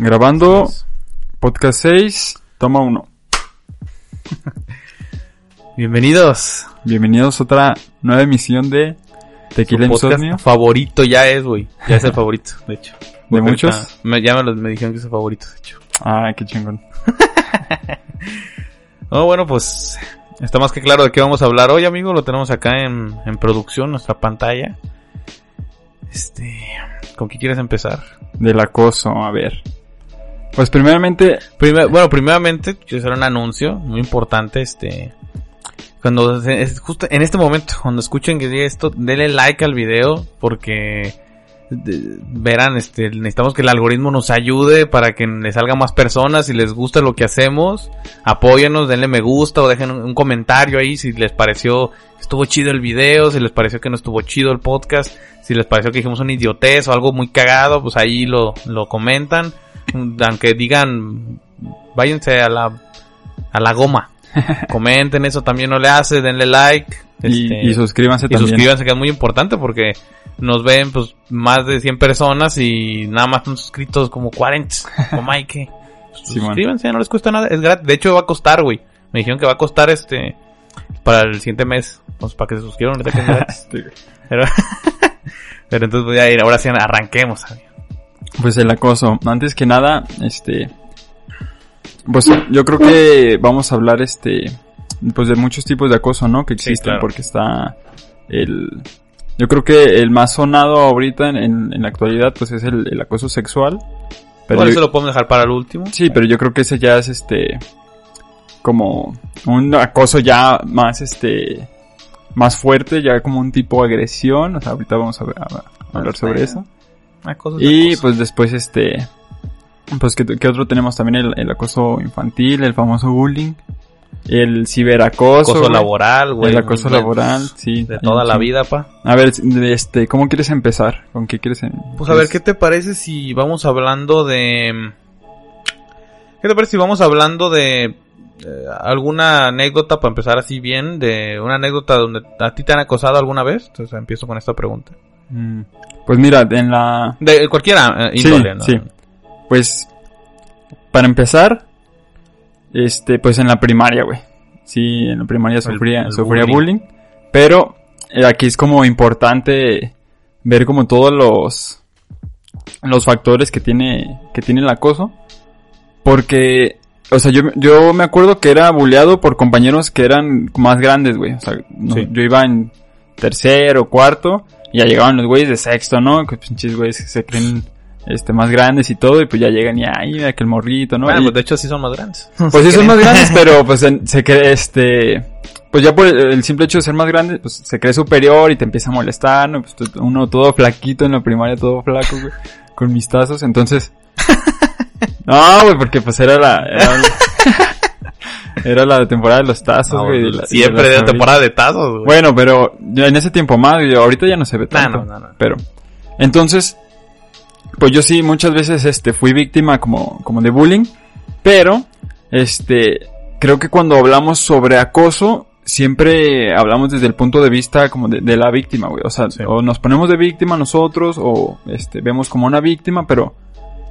Grabando podcast 6, toma 1. Bienvenidos. Bienvenidos a otra nueva emisión de Tequila Su podcast Insomnio. favorito ya es, güey. Ya es el favorito, de hecho. ¿De Porque muchos? Me, ya me, dijeron que es el favorito, de hecho. Ah, qué chingón. Oh, bueno, pues está más que claro de qué vamos a hablar hoy, amigo. Lo tenemos acá en, en producción, nuestra pantalla. Este, ¿con qué quieres empezar? Del acoso, a ver. Pues primeramente, Primer- bueno, primeramente quiero hacer un anuncio muy importante, este cuando es justo en este momento cuando escuchen que diga esto, denle like al video porque verán, este necesitamos que el algoritmo nos ayude para que le salga más personas si les gusta lo que hacemos, apóyenos, denle me gusta o dejen un, un comentario ahí si les pareció estuvo chido el video, si les pareció que no estuvo chido el podcast, si les pareció que dijimos una idiotez o algo muy cagado, pues ahí lo, lo comentan aunque digan váyanse a la a la goma comenten eso también no le hace denle like y, este, y suscríbanse y también. suscríbanse que es muy importante porque nos ven pues más de 100 personas y nada más son suscritos como 40 como hay que Sí, man. suscríbanse no les cuesta nada es gratis de hecho va a costar güey me dijeron que va a costar este para el siguiente mes pues para que se suscriban ahorita que es gratis. Este, pero, pero entonces voy a ir ahora sí arranquemos amigo. Pues el acoso. Antes que nada, este... Pues yo creo que vamos a hablar, este... Pues de muchos tipos de acoso, ¿no? Que existen, claro. porque está el... Yo creo que el más sonado ahorita en, en- en la actualidad, pues es el, el acoso sexual. Pero yo- eso lo podemos dejar para el último Sí, pero yo creo que ese ya es este como un acoso ya más este más fuerte, ya como un tipo de agresión, o sea, ahorita vamos a, ver- a- a hablar sobre eso. Acoso Y acoso. pues después este pues que, que otro tenemos también el, el acoso infantil, el famoso bullying, el ciberacoso, acoso laboral, güey. el acoso laboral, sí. De toda la sí. vida, pa. A ver, este, ¿cómo quieres empezar? ¿Con qué quieres? em- Pues a ver, ¿qué te parece si vamos hablando de... ¿Qué te parece si vamos hablando de eh, alguna anécdota para empezar así bien? De una anécdota donde a ti te han acosado alguna vez. Entonces empiezo con esta pregunta. Mm, Pues mira, en la De cualquiera eh, Sí, índole, ¿no? sí. Pues, para empezar, este, pues en la primaria, güey. Sí, en la primaria sufría, el sufría bullying. bullying. Pero eh, aquí es como importante ver como todos los, los factores que tiene, que tiene el acoso. Porque, o sea, yo, yo me acuerdo que era bulleado por compañeros que eran más grandes, güey. O sea, no- Sí. yo iba en tercero, cuarto, ya llegaban los güeyes de sexto, ¿no? Que pinches güeyes que se creen este más grandes y todo, y pues ya llegan y ay, mira que el morrito, ¿no? Bueno, Y- pues de hecho sí son más grandes. pues sí son más grandes, pero pues en- se cree este pues ya por el, el simple hecho de ser más grande, pues se cree superior y te empieza a molestar, ¿no? Pues uno todo flaquito en la primaria, todo flaco, güey, con mis tazos, entonces No, güey, porque pues era la era, era la temporada de los tazos, No, güey. la- siempre de temporada de tazos, güey. bueno, pero en ese tiempo más, ahorita ya no se ve tanto. no, no, no. Pero, entonces, pues yo sí muchas veces, este, fui víctima como, como de bullying, pero, este, creo que cuando hablamos sobre acoso, siempre hablamos desde el punto de vista como de, de la víctima, güey. O sea, Sí. o nos ponemos de víctima nosotros, o, este, vemos como una víctima, pero,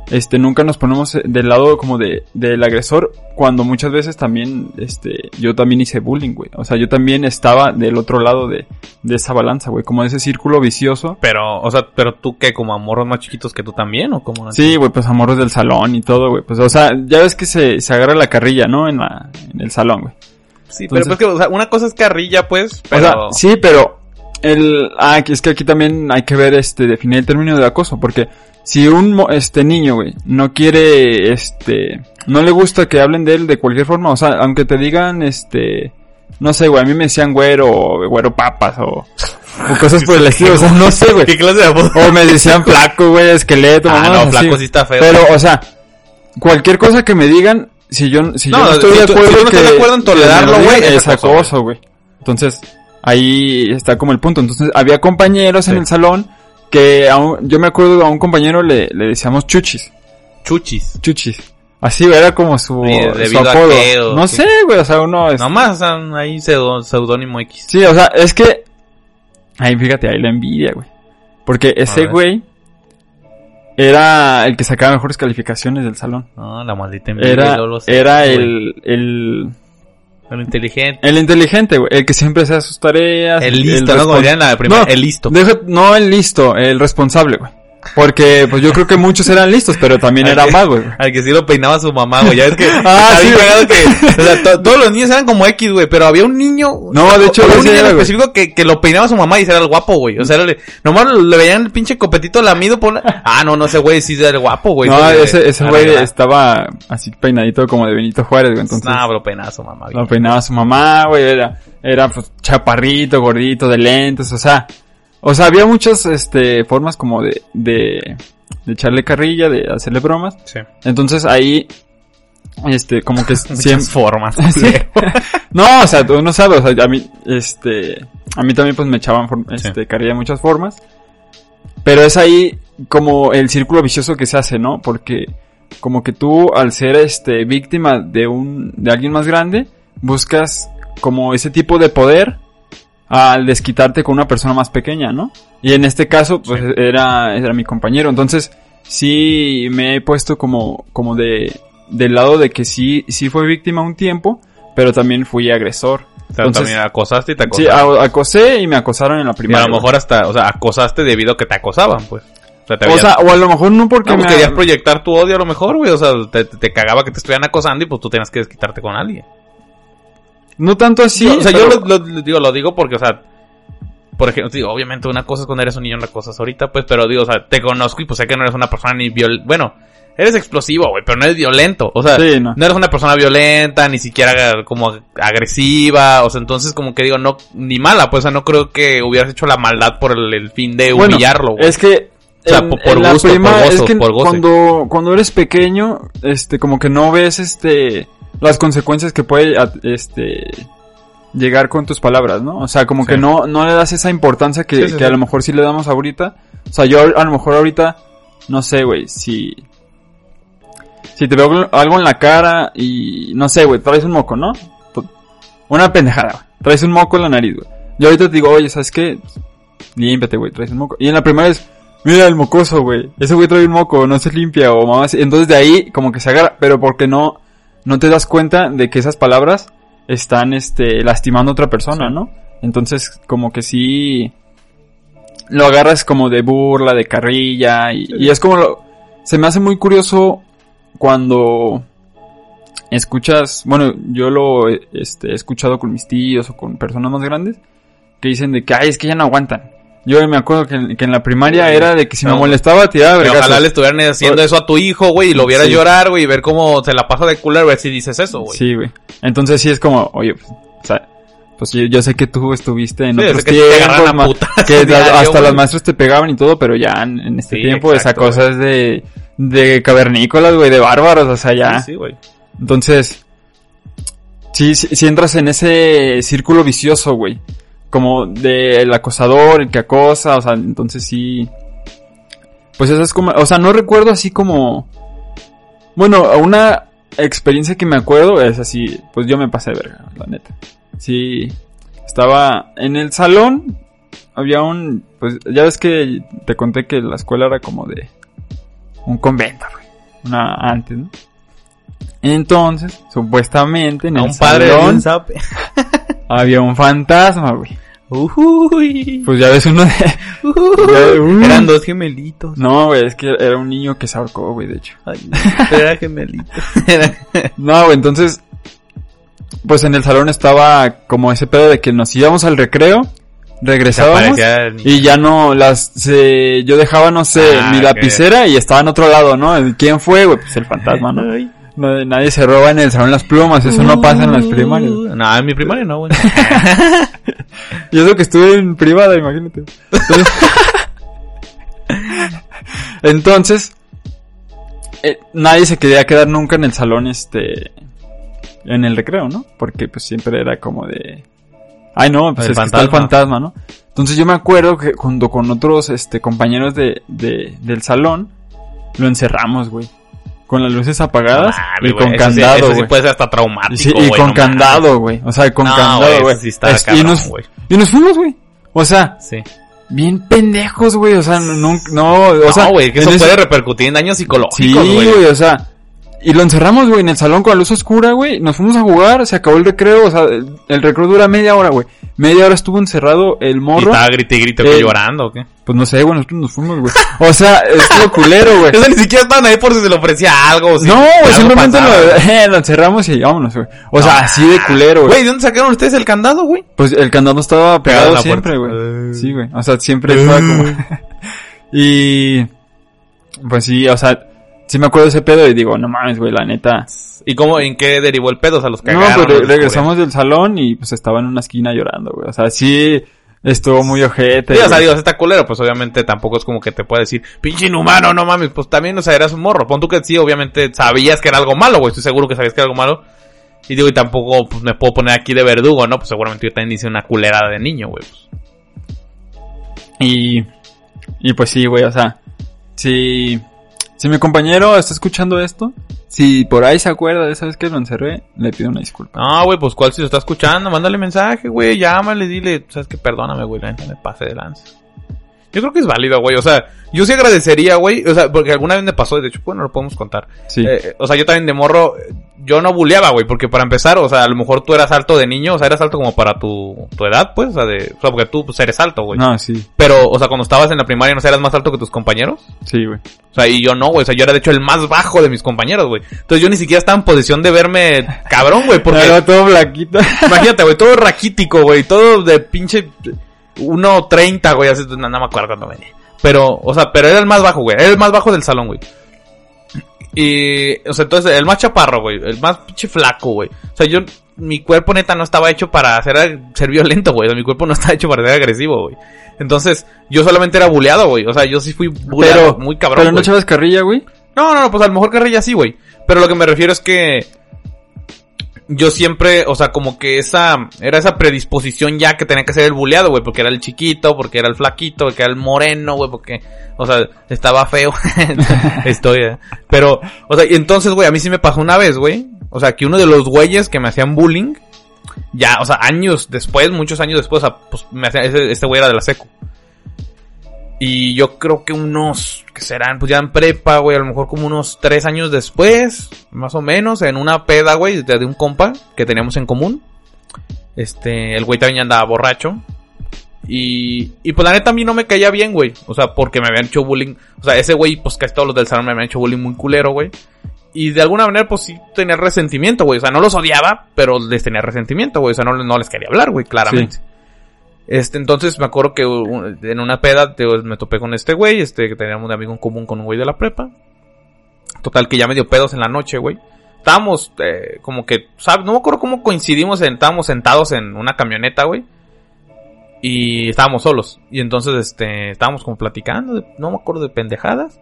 este, nunca nos ponemos del lado como de, del agresor, cuando muchas veces también, este, yo también hice bullying, güey. O sea, yo también estaba del otro lado de, de esa balanza, güey, como de ese círculo vicioso. Pero, o sea, pero tú qué, como amorros más chiquitos que tú también, o como Sí, güey, pues amorros del salón y todo, güey. Pues, o sea, ya ves que se, se agarra la carrilla, ¿no? En la, en el salón, güey. Sí, Entonces- pero pues que, o sea, una cosa es carrilla, pues, O pero... sea, sí, pero el, ah, que es que aquí también hay que ver, este, definir el término de acoso, porque si un, mo- este, niño, güey, no quiere, este, no le gusta que hablen de él de cualquier forma, o sea, aunque te digan, este, no sé, güey, a mí me decían güero, o güero papas, o, o cosas por el estilo, o sea, no sé, güey. ¿Qué clase de apodo? O me decían flaco, güey, esqueleto, Ah, no, así. flaco sí está feo. Pero, o sea, cualquier cosa que me digan, si yo, si yo No, no estoy si de tú- acuerdo si tú no estás de acuerdo en tolerarlo, güey, es acoso, güey. Entonces, ahí está como el punto. Entonces, había compañeros en el salón que a un- yo me acuerdo a un compañero le, le decíamos chuchis, Chuchis. chuchis. Así, era como su, su apodo. no sé, güey, o sea, uno es... Nomás, o sea, ahí seudónimo X. Sí, o sea, es que... Ahí, fíjate, ahí la envidia, güey. Porque ese güey era el que sacaba mejores calificaciones del salón. No, la maldita envidia, Era, lo sé, era el, el, El inteligente. el inteligente, güey. El que siempre hacía sus tareas. El listo, ¿no? Como dirían en la primera, No, el listo. deja- no el listo, el responsable, güey. Porque, pues yo creo que muchos eran listos, pero también magos, güey. Al que sí lo peinaba su mamá, güey. Ya ves que. Ah, sí, que. O sea, to- todos los niños eran como X, güey. Pero había un niño. No, de hecho, había un niño en era, específico que, que lo peinaba su mamá y ese era el guapo, güey. O sea, era el- nomás le veían el pinche copetito lamido por la... Ah, no, no, ese güey sí era el guapo, güey. No, Ese- ese, ese güey estaba así peinadito como de Benito Juárez, güey. Entonces, No, pero peinaba su mamá, lo güey. peinaba su mamá, güey. Era, era pues, chaparrito, gordito, de lentes, o sea. O sea, había muchas, este, formas como de, de, de echarle carrilla, de hacerle bromas. Sí. Entonces ahí, este, como que siempre... formas. Sí. No, o sea, tú no sabes, o sea, a mí, este, a mí también pues me echaban, este, carrilla de muchas formas. Pero es ahí como el círculo vicioso que se hace, ¿no? Porque como que tú al ser, este, víctima de un, de alguien más grande, buscas como ese tipo de poder al desquitarte con una persona más pequeña, ¿no? Y en este caso, pues Sí. era, era mi compañero. Entonces, sí me he puesto como, como de, del lado de que sí, sí fue víctima un tiempo, pero también fui agresor. O sea, Entonces- también acosaste y te Sí, acosaron. a- acosé y me acosaron en la y a lo mejor hasta, o sea, acosaste debido a que te acosaban, pues. O sea, te o sea, o a lo mejor no porque No, pues me... querías proyectar tu odio a lo mejor, güey. O sea, te- te cagaba que te estuvieran acosando y pues tú tenías que desquitarte con alguien. No tanto así. Sí, o sea, pero- yo lo, lo- digo, lo digo porque, o sea, por ejemplo, digo, obviamente una cosa es cuando eres un niño, otra cosa es ahorita, pues, pero digo, o sea, te conozco y pues sé que no eres una persona ni viol... Bueno, eres explosivo, güey, pero no eres violento. O sea, Sí, no. no eres una persona violenta, ni siquiera como agresiva, o sea, entonces como que digo, no, ni mala, pues, o sea, no creo que hubieras hecho la maldad por el, el fin de Bueno, humillarlo, güey. Es que... O sea, en- por- por en gusto, por prima- gozo, es que por goce. cuando, cuando eres pequeño, este, como que no ves, este, las consecuencias que puede, este, llegar con tus palabras, ¿no? O sea, como Sí. que no, no le das esa importancia que, Sí, sí, que a lo mejor sí le damos ahorita. O sea, yo a lo mejor ahorita, no sé, güey, si, si te veo algo en la cara y, no sé, güey, traes un moco, ¿no? Una pendejada, güey. Traes un moco en la nariz, güey. Yo ahorita te digo, oye, ¿sabes qué? Límpiate, güey, traes un moco. Y en la primera es, mira el mocoso, güey. Ese güey trae un moco, no se limpia o mamá. Entonces de ahí como que se agarra, pero porque no, no te das cuenta de que esas palabras están, este, lastimando a otra persona, Sí. ¿no? Entonces como que sí, lo agarras como de burla, de carrilla y, y es como lo, se me hace muy curioso cuando escuchas, bueno, yo lo este, he escuchado con mis tíos o con personas más grandes que dicen de que, ay, es que ya no aguantan. Yo me acuerdo que, en- que en la primaria era de que si me molestaba tiraba Pero vergazos. ojalá le estuvieran haciendo eso a tu hijo, güey, y lo viera Sí. llorar, güey, y ver cómo se la pasa de culero, ver si dices eso, güey. Sí, güey. Entonces sí es como, oye, pues, o sea, pues yo, yo sé que tú estuviste en Sí, otros que tiempos, que diario, hasta güey. los maestros te pegaban y todo, pero ya en, en este Sí, tiempo exacto, esa cosa es de, de cavernícolas, güey, de bárbaros, o sea, ya. Sí, güey. Entonces, sí, sí, sí entras en ese círculo vicioso, güey. Como del acosador, el que acosa, o sea, entonces sí. Pues eso es como, o sea, no recuerdo así como. Bueno, una experiencia que me acuerdo es así, pues yo me pasé de verga, la neta. Sí, estaba en el salón, había un, pues ya ves que te conté que la escuela era como de un convento, güey. Una antes, ¿no? Entonces, supuestamente en el un salón había un fantasma, güey. Uy. Pues ya ves uno de... Uy. Eran dos gemelitos. No, güey, es que era un niño que se ahorcó, güey, de hecho. Ay, no, era gemelito. Era- No, güey, entonces... Pues en el salón estaba como ese pedo de que nos íbamos al recreo, regresábamos y ya no las... Se, yo dejaba, no sé, Ah, mi lapicera y estaba en otro lado, ¿no? ¿Quién fue, güey? Pues el fantasma, ¿no? Ay. No, Nadie se roba en el salón las plumas, eso no pasa en las primarias. No, en mi primaria no, güey. Y eso que estuve en privada, imagínate. Entonces, Entonces, eh, nadie se quería quedar nunca en el salón, este, en el recreo, ¿no? Porque pues siempre era como de, ay no, pues El es que está el fantasma. fantasma, ¿no? Entonces yo me acuerdo que junto con otros, este, compañeros de, de, del salón, lo encerramos, güey. Con las luces apagadas y güey, con sí- candado, eso sí güey. puede ser hasta traumático, Y, sí, y güey, con no candado, güey. O sea, con No, candado, güey, güey. sí y, nos, güey. y nos fuimos, güey. O sea, Sí. bien pendejos, güey. O sea, no, no, o sea, güey, que eso ese- puede repercutir en daños Sí, psicológicos, güey. güey, o sea, y lo encerramos, güey, en el salón con la luz oscura, güey. Nos fuimos a jugar, se acabó el recreo, o sea, el, el recreo dura media hora, güey. Media hora estuvo encerrado el y morro. estaba grite y grite, que Eh, llorando, ¿o qué? Pues no sé, güey, nosotros nos fuimos, güey. O sea, estuvo culero, güey. O sea, ni siquiera estaban ahí por si se le ofrecía algo. o si No, güey, simplemente lo, eh, lo encerramos y vámonos, güey. O sea, así de culero, güey. Güey, ¿de dónde sacaron ustedes el candado, güey? Pues el candado estaba Pegado a pegado la siempre, puerta. güey. Sí, güey. O sea, siempre estaba como... y... Pues sí, o sea, sí me acuerdo de ese pedo y digo, no mames, güey, la neta... ¿Y cómo, en qué derivó el pedo? O sea, los No, cagaron. pues re- los regresamos del salón y pues estaba en una esquina llorando, güey. O sea, sí estuvo muy ojete. Sí, o sea, digo, está culero, pues obviamente tampoco es como que te pueda decir, pinche inhumano, no mames, pues también, o sea, eras un morro. Pon tú que sí, obviamente sabías que era algo malo, güey, estoy seguro que sabías que era algo malo. Y digo, y tampoco pues, me puedo poner aquí de verdugo, ¿no? Pues seguramente yo también hice una culerada de niño, güey. pues. Y, y pues sí, güey, o sea, si, si mi compañero está escuchando esto, si por ahí se acuerda de esa vez que lo encerré, le pido una disculpa. No, güey, pues cuál si lo está escuchando, mándale mensaje, güey, llámale, dile, sabes que perdóname, güey, la neta me pasé de lanza. Yo creo que es válido, güey, o sea, yo sí agradecería, güey, o sea, porque alguna vez me pasó, y de hecho, bueno, lo podemos contar. Sí. Eh, o sea, yo también de morro, eh, yo no buleaba, güey, porque para empezar, o sea, a lo mejor tú eras alto de niño, o sea, eras alto como para tu, tu edad, pues, o sea, de, o sea, porque tú, pues, eres alto, güey. no, sí, Pero, o sea, cuando estabas en la primaria, ¿no sé, eras más alto que tus compañeros? sí, güey. O sea, y yo no, güey, o sea, yo era de hecho el más bajo de mis compañeros, güey. Entonces yo ni siquiera estaba en posición de verme cabrón, güey, porque... Era todo blaquito. Imagínate, güey, todo raquítico, güey, todo de pinche 1.30, güey, así, no, no me acuerdo cuándo venía. Pero, o sea, pero era el más bajo, güey, era el más bajo del salón, güey. Y, o sea, entonces, el más chaparro, güey, el más pinche flaco, güey. O sea, yo, mi cuerpo neta no estaba hecho para ser, ser violento, güey. O sea, mi cuerpo no está hecho para ser agresivo, güey. Entonces, yo solamente era buleado, güey. O sea, yo sí fui buleado Pero, muy cabrón, pero no echabas carrilla, güey. No, no, no, pues a lo mejor carrilla sí, güey. Pero lo que me refiero es que yo siempre, o sea, como que esa, era esa predisposición ya que tenía que ser el buleado, güey, porque era el chiquito, porque era el flaquito, porque era el moreno, güey, porque, o sea, estaba feo. Estoy, eh. Pero, o sea, y entonces, güey, a mí sí me pasó una vez, güey. O sea, que uno de los güeyes que me hacían bullying, ya, o sea, años después, muchos años después, o sea, pues me hacía, ese- este güey era de la secu. Y yo creo que unos, que serán, pues ya en prepa, güey, a lo mejor como unos tres años después, más o menos, en una peda, güey, de, un compa que teníamos en común. Este, el güey también andaba borracho. Y, y pues la neta a mí no me caía bien, güey. O sea, porque me habían hecho bullying. O sea, ese güey, pues casi todos los del salón me habían hecho bullying muy culero, güey. Y de alguna manera, pues sí tenía resentimiento, güey. O sea, no los odiaba, pero les tenía resentimiento, güey. O sea, no, no les quería hablar, güey, claramente. Este, entonces me acuerdo que en una peda me topé con este güey, este, que teníamos un amigo en común con un güey de la prepa. Total, que ya medio pedos en la noche, güey. Estábamos, eh, como que, ¿sabes? No me acuerdo cómo coincidimos, en- estábamos sentados en una camioneta, güey. Y estábamos solos. Y entonces, este, estábamos como platicando, no me acuerdo de pendejadas.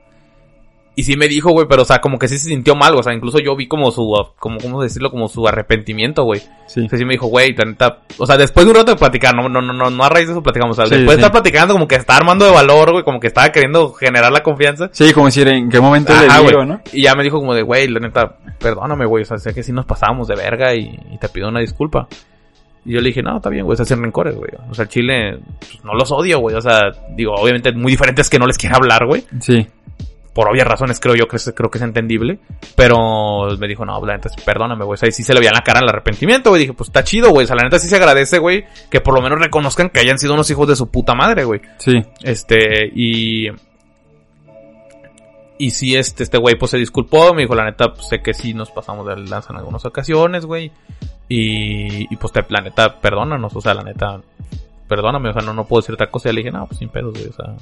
Y sí me dijo, güey, pero o sea, como que sí se sintió mal, o sea, incluso yo vi como su, como, ¿cómo decirlo? Como su arrepentimiento, güey. Sí. O sea, sí me dijo, güey, neta, o sea, después de un rato de platicar, no, no, no, no, no a raíz de eso platicamos, o sea, Sí, después de estar platicando como que estaba armando de valor, güey, como que estaba queriendo generar la confianza. Sí, como decir en qué momento Ajá, le digo, güey. ¿no? Y ya me dijo como de, güey, la neta, perdóname, güey, o sea, sé que sí nos pasábamos de verga y, y te pido una disculpa. Y yo le dije, no, está bien, güey, es hacer rencores, güey. O sea, el Chile, pues, no los odio, güey. O sea, digo, obviamente muy diferentes que no les quiera hablar, güey. Sí. Por obvias razones creo yo que es, creo que es entendible. Pero me dijo, no, la neta, perdóname, güey. O sea, y sí se le veía en la cara el arrepentimiento, güey. Dije, pues está chido, güey. O sea, la neta sí se agradece, güey, que por lo menos reconozcan que hayan sido unos hijos de su puta madre, güey. Sí. Este, y. Y sí, este, este güey pues se disculpó, me dijo, la neta, pues, sé que sí nos pasamos de lanza en algunas ocasiones, güey. Y, y pues te, la neta, perdónanos, o sea, la neta, perdóname, o sea, no, no puedo decir otra cosa. Y le dije, no, pues sin pedos, güey, o sea,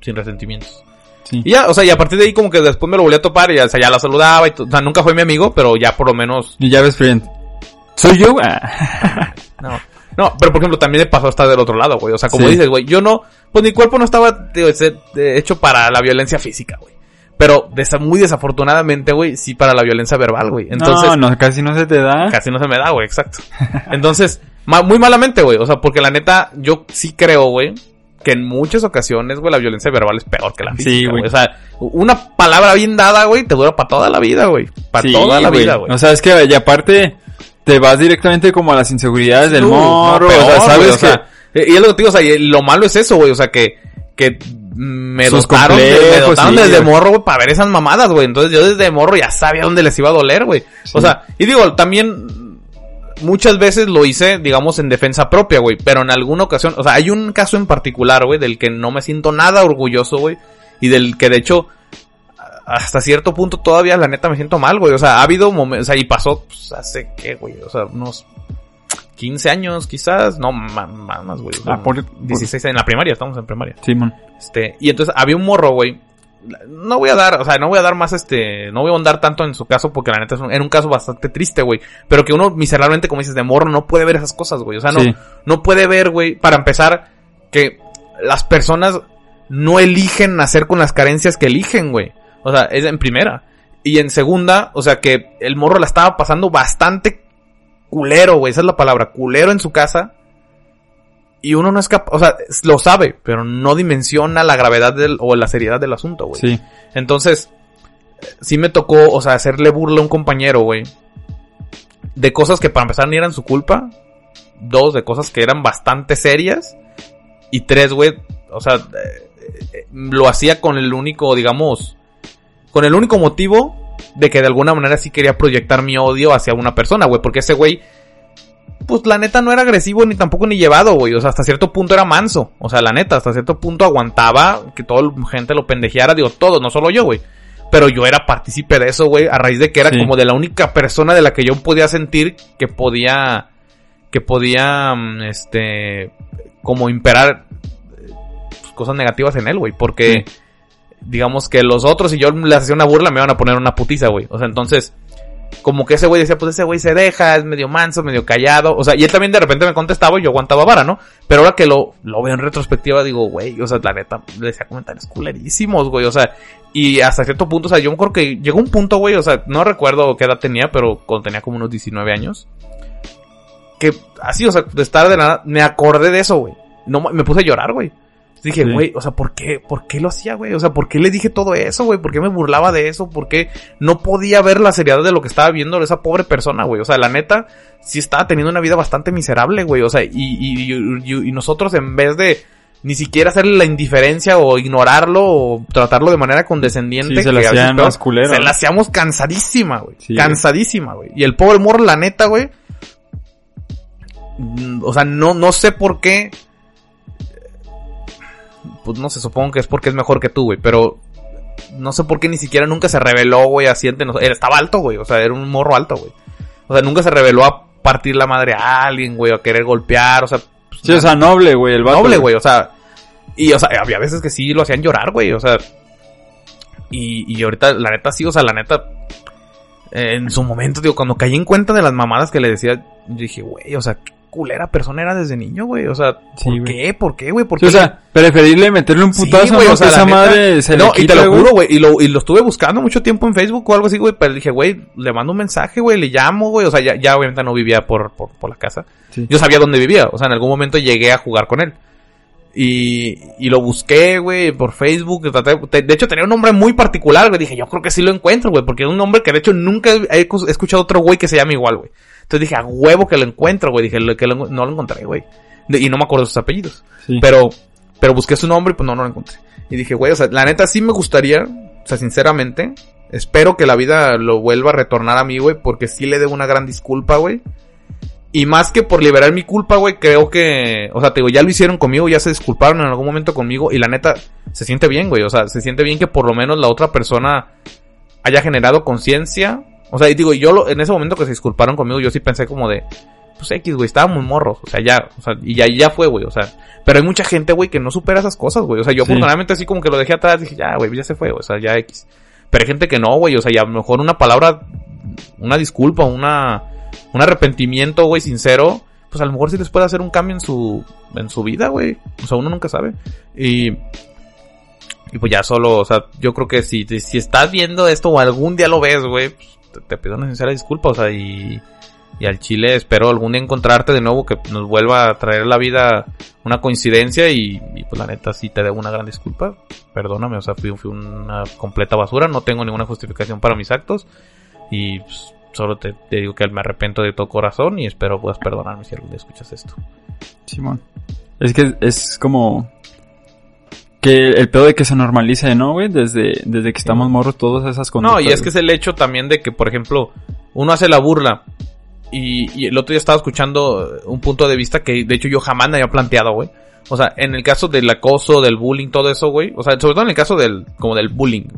sin resentimientos. Sí. Y ya, o sea, y a partir de ahí como que después me lo volví a topar y o sea, ya la saludaba y o sea, nunca fue mi amigo, pero ya por lo menos Y ya ves, friend. ¿Soy yo? Ah. No. No, pero por ejemplo, también me pasó estar del otro lado, güey. O sea, como Sí. dices, güey, yo no, pues mi cuerpo no estaba hecho para la violencia física, güey. Pero muy desafortunadamente, güey, sí para la violencia verbal, güey. Entonces, no, no, casi no se te da. casi no se me da, güey, exacto. Entonces, ma- muy malamente, güey. O sea, porque la neta, yo sí creo, güey, que en muchas ocasiones, güey, la violencia verbal es peor que la Sí, física, güey. güey. O sea, una palabra bien dada, güey, te dura para toda la vida, güey. Para Sí, toda la vida, güey. O sea, es que, y aparte, te vas directamente como a las inseguridades del Uh, no, morro. peor, o sea, sabes o que... sea, Y es lo que te digo, o sea, lo malo es eso, güey. O sea, que, que me Sus dotaron, me dotaron sí, desde morro, güey, para ver esas mamadas, güey. Entonces yo desde morro ya sabía dónde les iba a doler, güey. O sea, y digo, también muchas veces lo hice, digamos, en defensa propia, güey. Pero en alguna ocasión, o sea, hay un caso en particular, güey, del que no me siento nada orgulloso, güey. Y del que de hecho, hasta cierto punto todavía la neta me siento mal, güey. O sea, ha habido momentos, o sea, y pasó pues, hace qué, güey. O sea, unos 15 años quizás, no, ma- más, güey. O sea, Ah, por- por- 16 en la primaria, estamos en primaria. Simón. Este, y entonces había un morro, güey. No voy a dar, o sea, no voy a dar más este, no voy a ahondar tanto en su caso porque la neta es un, era un caso bastante triste, güey. Pero que uno miserablemente, como dices, de morro no puede ver esas cosas, güey. O sea, no, Sí. no puede ver, güey, para empezar, que las personas no eligen nacer con las carencias que eligen, güey. O sea, es en primera. Y en segunda, o sea, que el morro la estaba pasando bastante culero, güey. Esa es la palabra, culero en su casa. Y uno no es capaz, o sea, lo sabe, pero no dimensiona la gravedad del, o la seriedad del asunto, güey. Sí. Entonces, sí me tocó, o sea, hacerle burla a un compañero, güey. De cosas que para empezar ni eran su culpa. Dos, de cosas que eran bastante serias. Y tres, güey, o sea, eh, eh, lo hacía con el único, digamos, con el único motivo de que de alguna manera sí quería proyectar mi odio hacia una persona, güey. Porque ese güey, pues la neta no era agresivo ni tampoco ni llevado, güey. O sea, hasta cierto punto era manso. O sea, la neta, hasta cierto punto aguantaba que toda la gente lo pendejeara. Digo, todos, no solo yo, güey. Pero yo era partícipe de eso, güey, a raíz de que era Sí. como de la única persona de la que yo podía sentir que podía, que podía, mm, este, como imperar pues, cosas negativas en él, güey. Porque, digamos que los otros, si yo les hacía una burla, me iban a poner una putiza, güey. O sea, entonces, como que ese güey decía, pues ese güey se deja, es medio manso, medio callado. O sea, y él también de repente me contestaba y yo aguantaba vara, ¿no? Pero ahora que lo, lo veo en retrospectiva, digo, güey, o sea, la neta, le decía comentarios culerísimos, güey. O sea, y hasta cierto punto, o sea, yo acuerdo que llegó un punto, güey, o sea, no recuerdo qué edad tenía, pero cuando tenía como unos 19 años. Que así, o sea, de estar de nada, me acordé de eso, güey. No, me puse a llorar, güey. Dije, Sí. güey, o sea, ¿por qué, ¿por qué lo hacía, güey? O sea, ¿por qué le dije todo eso, güey? ¿Por qué me burlaba de eso? ¿Por qué no podía ver la seriedad de lo que estaba viendo esa pobre persona, güey? O sea, la neta, sí estaba teniendo una vida bastante miserable, güey. O sea, y, y, y, y nosotros en vez de ni siquiera hacerle la indiferencia o ignorarlo o tratarlo de manera condescendiente, Sí, se la hacían más se la hacíamos cansadísima, güey. Sí, cansadísima, güey. Y el pobre morro, la neta, güey. mm, O sea, no, no sé por qué. Pues no sé, supongo que es porque es mejor que tú, güey. Pero no sé por qué ni siquiera nunca se reveló, güey, así ante nosotros. Estaba alto, güey. O sea, era un morro alto, güey. O sea, nunca se reveló a partir la madre a alguien, güey, a querer golpear, o sea. pues, Sí, o sea, noble, güey, el vato. noble, güey, o sea. Y, o sea, había veces que sí lo hacían llorar, güey, o sea. Y, y ahorita, la neta, sí, o sea, la neta. En su momento, digo, cuando caí en cuenta de las mamadas que le decía, yo dije, güey, o sea, culera persona era desde niño, güey, o sea, Sí, ¿por qué? ¿Por qué, güey? ¿Por Sí, qué? o sea, preferible meterle un Sí, putazo, ¿no? o sea, esa neta- madre se no, le y te quita, lo juro, güey. Y lo, y lo estuve buscando mucho tiempo en Facebook o algo así, güey. Pero dije, güey, le mando un mensaje, güey, le llamo, güey. O sea, ya, ya obviamente no vivía por, por, por la casa. Sí. Yo sabía dónde vivía. O sea, en algún momento llegué a jugar con él. Y, y lo busqué, güey, por Facebook. traté- de hecho, tenía un nombre muy particular, güey. Dije, yo creo que sí lo encuentro, güey. Porque es un nombre que de hecho nunca he, escuchado otro güey que se llame igual, güey. Entonces dije, a huevo que lo encuentro, güey. Dije, que lo- no lo encontré, güey. Y no me acuerdo sus apellidos. Sí. Pero, pero busqué su nombre y pues no, no lo encontré. Y dije, güey, o sea, la neta sí me gustaría, o sea, sinceramente, espero que la vida lo vuelva a retornar a mí, güey, porque sí le debo una gran disculpa, güey. Y más que por liberar mi culpa, güey, creo que, o sea, te digo, ya lo hicieron conmigo, ya se disculparon en algún momento conmigo y la neta se siente bien, güey, o sea, se siente bien que por lo menos la otra persona haya generado conciencia. O sea, y digo, yo lo- en ese momento que se disculparon conmigo, yo sí pensé como de, pues X, güey, estábamos morros, o sea, ya, o sea, y ya, ya fue, güey, o sea, pero hay mucha gente, güey, que no supera esas cosas, güey, o sea, yo Sí. afortunadamente así como que lo dejé atrás, dije, ya, güey, ya se fue, o sea, ya X. Pero hay gente que no, güey, o sea, y a lo mejor una palabra, una disculpa, una, un arrepentimiento, güey, sincero, pues a lo mejor sí les puede hacer un cambio en su, en su vida, güey, o sea, uno nunca sabe. Y, y pues ya solo, o sea, yo creo que si, si estás viendo esto o algún día lo ves, güey, pues, te, pido una sincera disculpa, o sea, y, y al chile espero algún día encontrarte de nuevo que nos vuelva a traer la vida una coincidencia y, y, pues la neta sí te debo una gran disculpa. Perdóname, o sea, fui, fui una completa basura, no tengo ninguna justificación para mis actos y pues, solo te, te digo que me arrepiento de todo corazón y espero puedas perdonarme si algún día escuchas esto. Simón. Es que es como que el pedo de que se normalice, ¿no, güey? Desde, desde que estamos morros todas esas cosas. No, y es que es el hecho también de que, por ejemplo, uno hace la burla y, y el otro día estaba escuchando un punto de vista que de hecho yo jamás me había planteado, güey. O sea, en el caso del acoso, del bullying, todo eso, güey. O sea, sobre todo en el caso del, como del bullying.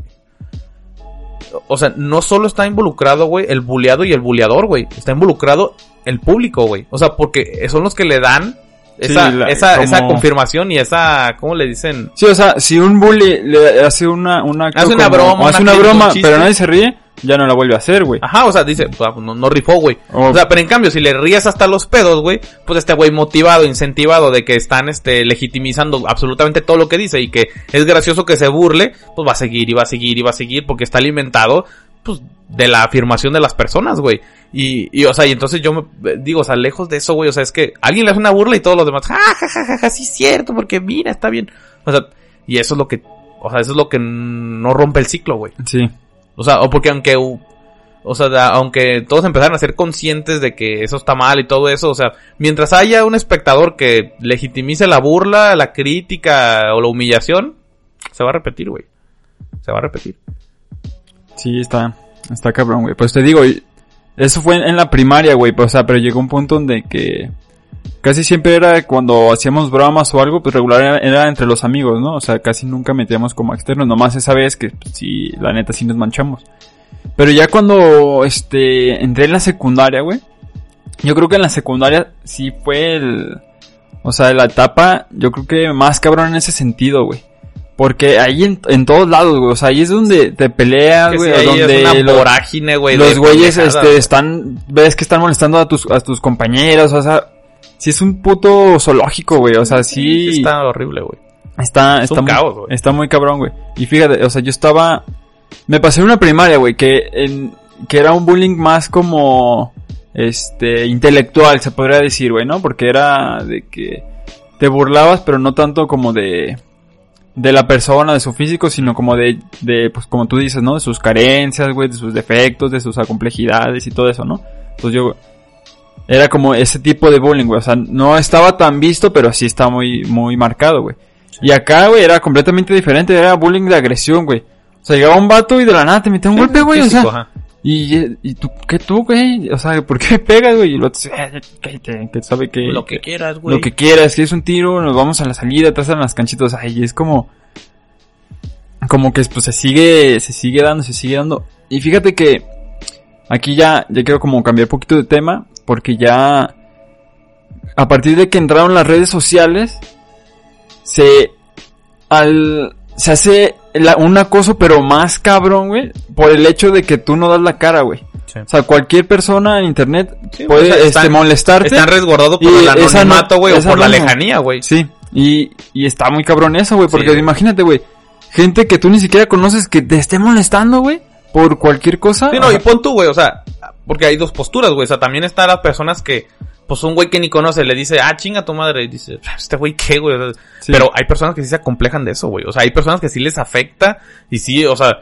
O sea, no solo está involucrado, güey, el bulleado y el bulleador, güey. Está involucrado el público, güey. O sea, porque son los que le dan esa, Sí, la- esa, como- esa confirmación y esa, ¿cómo le dicen? Sí, o sea, si un bully le hace una, una, Hace una broma, hace una broma, un pero nadie se ríe, ya no la vuelve a hacer, güey. Ajá, o sea, dice, pues, no, no rifó, güey. O- O sea, pero en cambio, si le ríes hasta los pedos, güey, pues este güey motivado, incentivado de que están, este, legitimizando absolutamente todo lo que dice y que es gracioso que se burle, pues va a seguir y va a seguir y va a seguir porque está alimentado, pues, de la afirmación de las personas, güey. Y, y, o sea, y entonces yo me digo, o sea, lejos de eso, güey, o sea, es que alguien le hace una burla y todos los demás, ja, ja, ja, ja, ja, sí es cierto, porque mira, está bien. O sea, y eso es lo que, o sea, eso es lo que no rompe el ciclo, güey. Sí. O sea, o porque aunque, o sea, aunque todos empezaran a ser conscientes de que eso está mal y todo eso, o sea, mientras haya un espectador que legitimice la burla, la crítica o la humillación, se va a repetir, güey. Se va a repetir. Sí, está, está cabrón, güey. Pues te digo, eso fue en la primaria, güey. pues, O sea, pero llegó un punto donde que casi siempre era cuando hacíamos bromas o algo, pues regular era, era entre los amigos, ¿no? O sea, casi nunca metíamos como externos. Nomás esa vez que, pues, sí, la neta sí nos manchamos. Pero ya cuando, este, entré en la secundaria, güey. Yo creo que en la secundaria sí fue el, o sea, la etapa, yo creo que más cabrón en ese sentido, güey. Porque ahí en, en todos lados, güey. O sea, ahí es donde te peleas, güey. sí, donde es una vorágine, güey. los güeyes, este, están, ves que están molestando a tus, a tus compañeros, o sea, sí es un puto zoológico, güey. O sea, sí. Sí Está horrible, güey. Está, Es está muy, caos, güey. está muy cabrón, güey. Y fíjate, o sea, yo estaba, me pasé en una primaria, güey, que en, que era un bullying más como, este, intelectual, se podría decir, güey, ¿no? Porque era de que te burlabas, pero no tanto como de, de la persona, de su físico, sino como de, de, pues como tú dices, ¿no? De sus carencias, güey, de sus defectos, de sus acomplejidades y todo eso, ¿no? Entonces yo, era como ese tipo de bullying, güey. O sea, no estaba tan visto, pero sí está muy, muy marcado, güey. Y acá, güey, era completamente diferente. Era bullying de agresión, güey. O sea, llegaba un vato y de la nada te metía un golpe, güey. O sea, ajá. y, y tú, ¿qué tú, güey? O sea, ¿por qué me pegas, güey? Y dice, "Eh, cállate, que sabe que... Lo que quieras, güey. Lo que quieras, que es un tiro, nos vamos a la salida, te hacen las canchitas, ay, es como, como que pues se sigue, se sigue dando, se sigue dando. Y fíjate que aquí ya, ya quiero como cambiar un poquito de tema, porque ya, a partir de que entraron las redes sociales, se, al, se hace la- un acoso pero más cabrón, güey, por el hecho de que tú no das la cara, güey. Sí. O sea, cualquier persona en internet Sí, puede, o sea, este, molestarte. Están resguardados por el anonimato, güey, o por la lejanía, güey. Sí, y, y está muy cabrón eso, güey, porque Sí, imagínate, güey, gente que tú ni siquiera conoces que te esté molestando, güey, por cualquier cosa. Sí, no, y pon tú, güey, o sea, porque hay dos posturas, güey. O sea, también están las personas que, pues un güey que ni conoce le dice, ah, chinga tu madre, y dice, este güey qué, güey. O sea, Sí. Pero hay personas que sí se acomplejan de eso, güey. O sea, hay personas que sí les afecta y sí, o sea,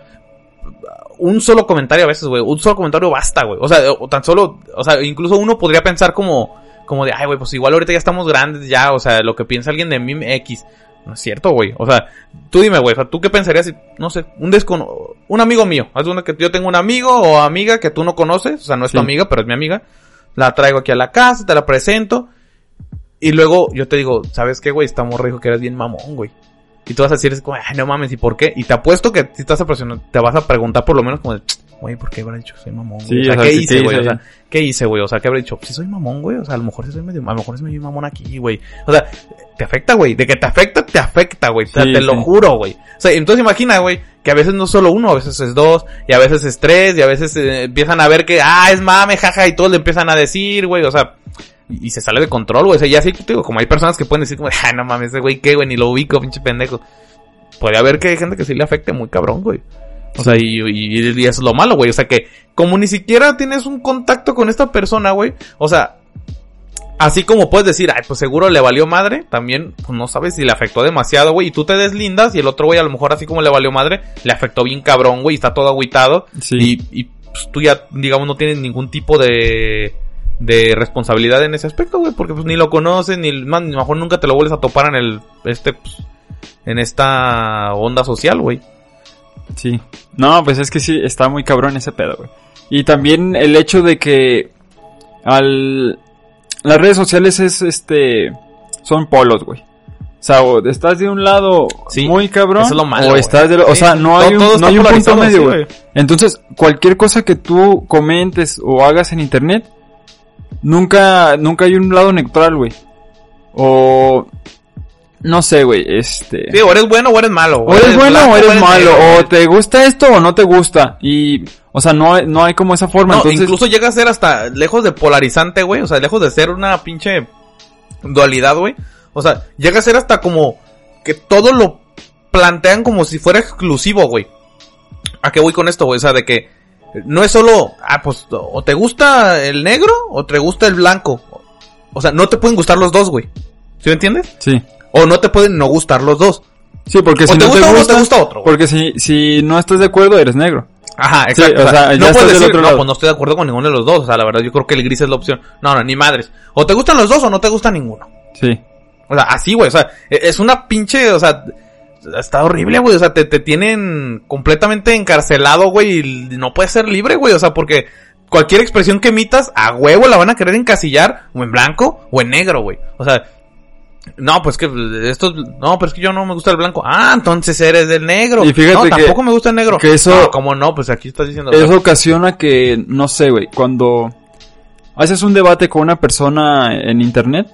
un solo comentario a veces, güey. Un solo comentario basta, güey. O sea, o tan solo, o sea, incluso uno podría pensar como, como de, ay, güey, pues igual ahorita ya estamos grandes ya, o sea, lo que piensa alguien de mí X. No es cierto, güey. O sea, tú dime, güey, o sea, ¿tú qué pensarías si, no sé, un descono... Un amigo mío. Haz cuenta que yo tengo un amigo o amiga que tú no conoces, o sea, no es tu amiga, pero es mi amiga. La traigo aquí a la casa, te la presento. Y luego yo te digo, ¿sabes qué, güey? Esta morra dijo que eres bien mamón, güey. Y tú vas a decir, es como, ay, no mames, ¿y por qué? Y te apuesto que si estás a presionar, te vas a preguntar por lo menos como de, güey, ¿por qué habrá dicho soy mamón? güey? Sí, o sea, o sea, ¿qué ¿qué- hice, güey? O sea, ¿qué hice, güey? O sea, ¿qué habrá dicho? Si soy mamón, güey. O sea, a lo mejor sí soy medio, a lo mejor es medio mamón aquí, güey. O sea, te afecta, güey. De que te afecta, te afecta, güey. O sea, Sí, te lo juro, güey. O sea, entonces imagina, güey, que a veces no es solo uno, a veces es dos, y a veces es tres, y a veces eh, empiezan a ver que, ah, es mame, jaja, y todos le empiezan a decir, güey, o sea, y, se sale de control, güey. O sea, ya sí, digo, como hay personas que pueden decir como, ah, no mames, ese güey, ¿qué, güey? Ni lo ubico, pinche pendejo. Puede haber que hay gente que sí le afecte muy cabrón, güey. O sea, y, y, es lo malo, güey. O sea, que como ni siquiera tienes un contacto con esta persona, güey. O sea, así como puedes decir, ay, pues seguro le valió madre, también, pues no sabes si le afectó demasiado, güey. Y tú te deslindas y el otro güey a lo mejor así como le valió madre, le afectó bien cabrón, güey. y Está todo agüitado. Sí. Y, y pues, tú ya, digamos, no tienes ningún tipo de, de responsabilidad en ese aspecto, güey, porque pues ni lo conoces, ni más, ni a lo mejor nunca te lo vuelves a topar en el, este, pues, en esta onda social, güey. Sí. No, pues es que sí, está muy cabrón ese pedo, güey. Y también el hecho de que al las redes sociales es este son polos, güey. O sea, o estás de un lado Sí, muy cabrón eso es lo malo, o estás de, o Sí, sea, no hay todo- un, no hay un punto medio, güey. Entonces, cualquier cosa que tú comentes o hagas en internet nunca nunca hay un lado neutral, güey. O no sé, güey, este Sí, o eres bueno o eres malo. o eres bueno blanco o eres malo, negro, o te gusta esto o no te gusta. Y, o sea, no, hay- no hay como esa forma. No, entonces, incluso llega a ser hasta lejos de polarizante, güey. O sea, lejos de ser una pinche dualidad, güey. O sea, llega a ser hasta como que todo lo plantean como si fuera exclusivo, güey. ¿A qué voy con esto, güey? O sea, de que no es solo, ah, pues, o te gusta el negro o te gusta el blanco. O sea, no te pueden gustar los dos, güey. ¿Sí me entiendes? sí. O no te pueden no gustar los dos. Sí, porque O si te no gusta te uno gusta, te gusta otro, güey. porque si, si no estás de acuerdo, eres negro. Ajá, Sí, exacto. o o sea, no puedes decir, otro no, lado. pues no estoy de acuerdo con ninguno de los dos. O sea, la verdad, yo creo que el gris es la opción. No, no, ni madres. O te gustan los dos o no te gusta ninguno. Sí. O sea, así, güey. O sea, e- es una pinche, o sea, está horrible, güey. O sea, te, te tienen completamente encarcelado, güey, y no puedes ser libre, güey. O sea, porque cualquier expresión que emitas, a huevo la van a querer encasillar o en blanco o en negro, güey. O sea, no, pues que esto, no, pero es que yo no me gusta el blanco. Ah, entonces eres del negro. Y fíjate no, que- tampoco me gusta el negro. que eso- No, ¿cómo no? Pues aquí estás diciendo. Eso ocasiona que, no sé, güey, cuando haces un debate con una persona en internet,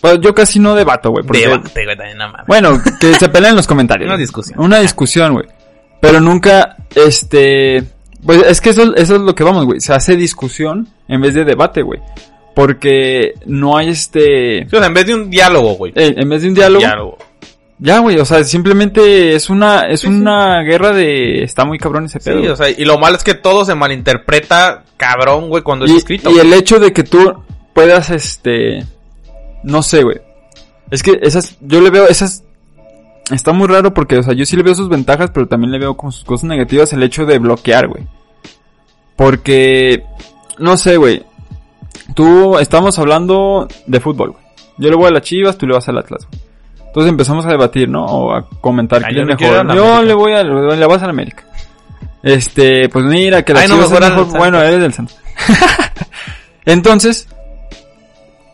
pues yo casi no debato, güey. Debate, güey, también, no mames. Bueno, que se peleen en los comentarios. Una discusión. Una discusión, güey. Pero nunca, este... Pues es que eso, eso es lo que vamos, güey. Se hace discusión en vez de debate, güey. Porque no hay este... Sí, o sea, en vez de un diálogo, güey. eh, en vez de un diálogo... Ya, güey, o sea, simplemente es una, es Sí, sí. una guerra de... Está muy cabrón ese pedo. Sí, o sea, y lo malo es que todo se malinterpreta cabrón, güey, cuando es escrito. y el hecho de que tú puedas, este... No sé, güey. Es que esas... Yo le veo esas... Está muy raro porque, o sea, yo sí le veo sus ventajas, pero también le veo como sus cosas negativas el hecho de bloquear, güey. Porque... No sé, güey. Tú... Estamos hablando de fútbol, güey. Yo le voy a las chivas, tú le vas al Atlas, güey. Entonces empezamos a debatir, ¿no? O a comentar Ah, quién yo no mejor. Yo le voy a... Le vas a la América. Este... Pues mira, que la Ay, no, chivas mejor al mejor. Bueno, eres del Santos. Entonces,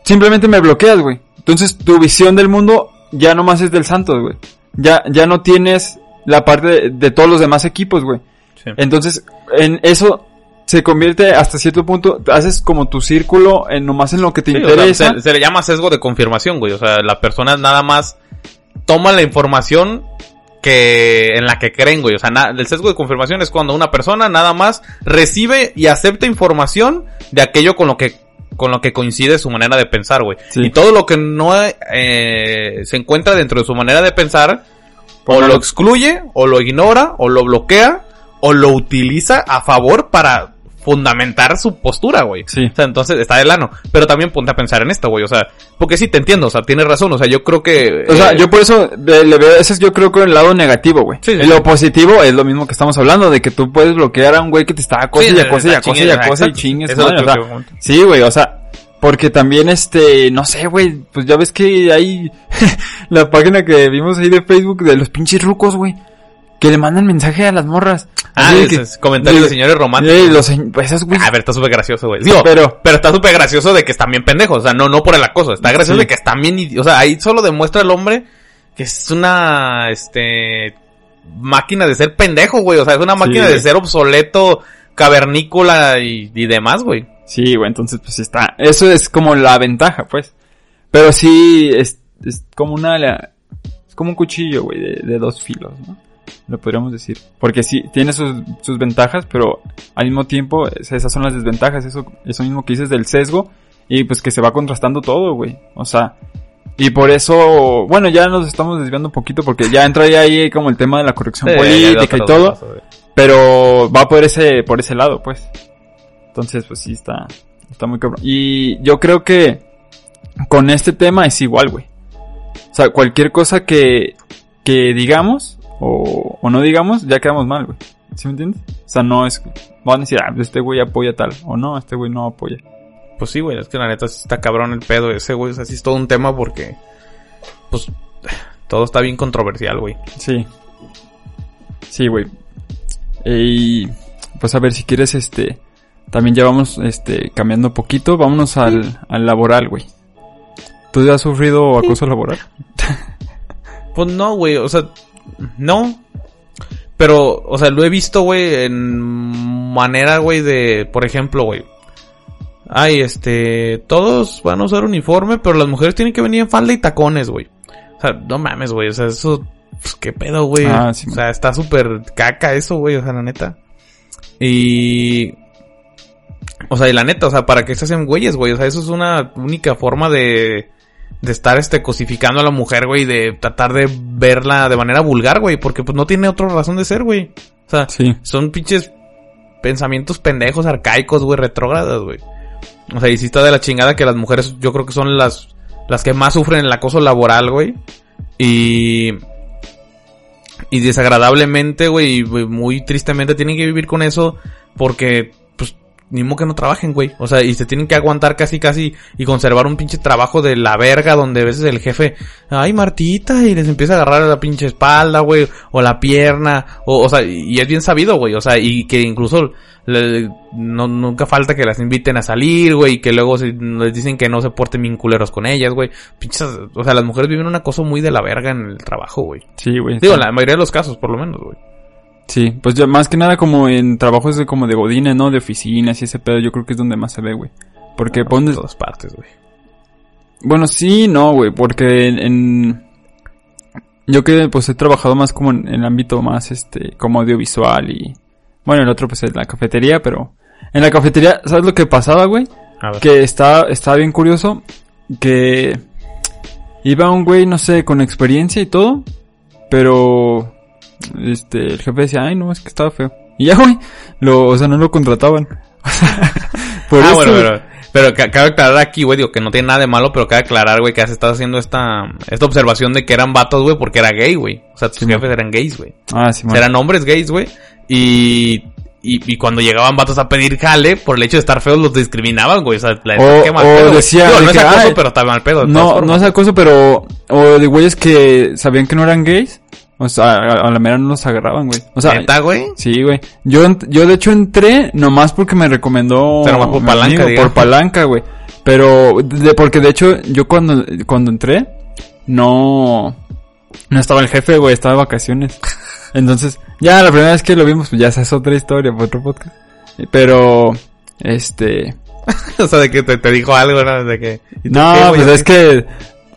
simplemente me bloqueas, güey. Entonces, tu visión del mundo ya nomás es del Santos, güey. Ya, ya no tienes la parte de, de todos los demás equipos, güey. Sí. Entonces, en eso se convierte hasta cierto punto, haces como tu círculo en nomás en lo que te Sí, o sea, interesa. se, se le llama sesgo de confirmación, güey. O sea, la persona nada más toma la información que en la que creen, güey. O sea, na- el sesgo de confirmación es cuando una persona nada más recibe y acepta información de aquello con lo que con lo que coincide su manera de pensar, güey. Sí. Y todo lo que no eh, se encuentra dentro de su manera de pensar, o lo- excluye, o lo ignora, o lo bloquea, o lo utiliza a favor para fundamentar su postura, güey. Sí. O sea, entonces está de lano. Pero también ponte a pensar en esto, güey. O sea, porque sí te entiendo, o sea, tienes razón. O sea, yo creo que. O sea, eh, yo por eso le, veo, ese es yo creo que el lado negativo, güey. Sí, sí. Lo positivo es lo mismo que estamos hablando, de que tú puedes bloquear a un güey que te está acosa sí, y acosa y la acosa y chingue- acosa y chingues. Eso madre, o sea. Sí, güey, o sea, porque también este, no sé, güey, pues ya ves que hay la página que vimos ahí de Facebook de los pinches rucos, güey, que le mandan mensaje a las morras. Ah, Así de ese que- es comentario de señores románticos. Los, pues esos güey. A ver, está súper gracioso, güey. Digo, Pero- pero, está súper gracioso de que están bien pendejos. O sea, no, no por el acoso. Está gracioso Sí. de que están bien, o sea, ahí solo demuestra el hombre que es una, este, máquina de ser pendejo, güey. O sea, es una máquina de ser obsoleto, cavernícola y, y demás, güey. Sí, güey, entonces pues está. Eso es como la ventaja, pues. Pero sí, es, es como una... es como un cuchillo, güey, de, de dos filos, ¿no? Lo podríamos decir. Porque sí, tiene sus, sus ventajas, pero al mismo tiempo es- esas son las desventajas. Eso, eso mismo que dices del sesgo. Y pues que se va contrastando todo, güey. O sea... Y por eso, bueno, ya nos estamos desviando un poquito porque ya entra ahí, como el tema de la corrección Sí, política y todo. Pero va por ese, por ese lado, pues. Entonces, pues sí, está, está muy cabrón. Y yo creo que con este tema es igual, güey. O sea, cualquier cosa que, que digamos o, o no digamos, ya quedamos mal, güey. ¿Sí me entiendes? O sea, no es, van a decir, ah, este güey apoya tal, o no, este güey no apoya. Pues sí, güey, es que la neta sí está cabrón el pedo ese, güey. O sea, sí es todo un tema porque, pues, todo está bien controversial, güey. Sí. Sí, güey. Y pues a ver, si quieres, este, también ya vamos, este, cambiando un poquito. Vámonos al, al laboral, güey. ¿Tú ya has sufrido acoso laboral? Pues no, güey, o sea, no. Pero, o sea, lo he visto, güey, en manera, güey, de, por ejemplo, güey. Ay, este, todos van a usar uniforme, pero las mujeres tienen que venir en falda y tacones, güey. O sea, no mames, güey, o sea, eso, pues, qué pedo, güey. Ah, sí, o sea, está súper caca eso, güey, o sea, la neta. Y... O sea, y la neta, o sea, ¿para qué se hacen güeyes, güey? O sea, eso es una única forma de... De estar, este, cosificando a la mujer, güey, de tratar de verla de manera vulgar, güey, porque pues no tiene otra razón de ser, güey. O sea, Sí. son pinches pensamientos pendejos, arcaicos, güey, retrógradas, güey. O sea, y sí está de la chingada que las mujeres, yo creo que son las, las que más sufren el acoso laboral, güey. Y, y desagradablemente, güey, muy tristemente tienen que vivir con eso porque, ni modo que no trabajen, güey. O sea, y se tienen que aguantar casi, casi y conservar un pinche trabajo de la verga donde a veces el jefe, ay, Martita, y les empieza a agarrar la pinche espalda, güey, o la pierna, o, o sea, y es bien sabido, güey, o sea, y que incluso le- no, nunca falta que las inviten a salir, güey, y que luego se- les dicen que no se porten bien culeros con ellas, güey. Pinches, o sea, las mujeres viven un acoso muy de la verga en el trabajo, güey. Sí, güey. Digo, en la mayoría de los casos, por lo menos, güey. Sí, pues ya más que nada como en trabajos de como de godines, ¿no? De oficinas y ese pedo, yo creo que es donde más se ve, güey. Porque En pones... todas partes, güey. Bueno, sí, no, güey, porque en, en- Yo que pues he trabajado más como en, en el ámbito más, este, como audiovisual y... Bueno, el otro pues en la cafetería, pero... En la cafetería, ¿sabes lo que pasaba, güey? Que está, estaba bien curioso que iba un güey, no sé, con experiencia y todo, pero este, el jefe decía, ay, no, es que estaba feo. Y ya, güey, lo, o sea, no lo contrataban. O sea, por ah, eso, bueno, pero, pero ca- cabe aclarar aquí, güey, digo que no tiene nada de malo, pero cabe aclarar, güey, que has estado haciendo esta, esta observación de que eran vatos, güey, porque era gay, güey. O sea, tus Sí, jefes eran gays, güey. Ah, sí, O sea, eran hombres gays, güey. Y, y, y cuando llegaban vatos a pedir jale, por el hecho de estar feos, los discriminaban, güey. O sea, la O- qué mal o pedo, decía Digo, de no es que, acoso, ay, pero está mal pedo. No, no es acoso, pero, o de güeyes que sabían que no eran gays, o sea, a, a la mera no los agarraban, güey. O sea, ¿Neta, güey? Sí, güey. Yo, yo de hecho entré nomás porque me recomendó. Pero nomás por palanca, amigo. Por palanca, güey. Pero, de, porque de hecho, yo cuando, cuando entré, no, no estaba el jefe, güey, estaba de vacaciones. Entonces, ya la primera vez que lo vimos, pues ya esa es otra historia, otro podcast. Pero, este, o sea, de que te, te dijo algo, ¿no? De que... ¿y tú no, pues es que,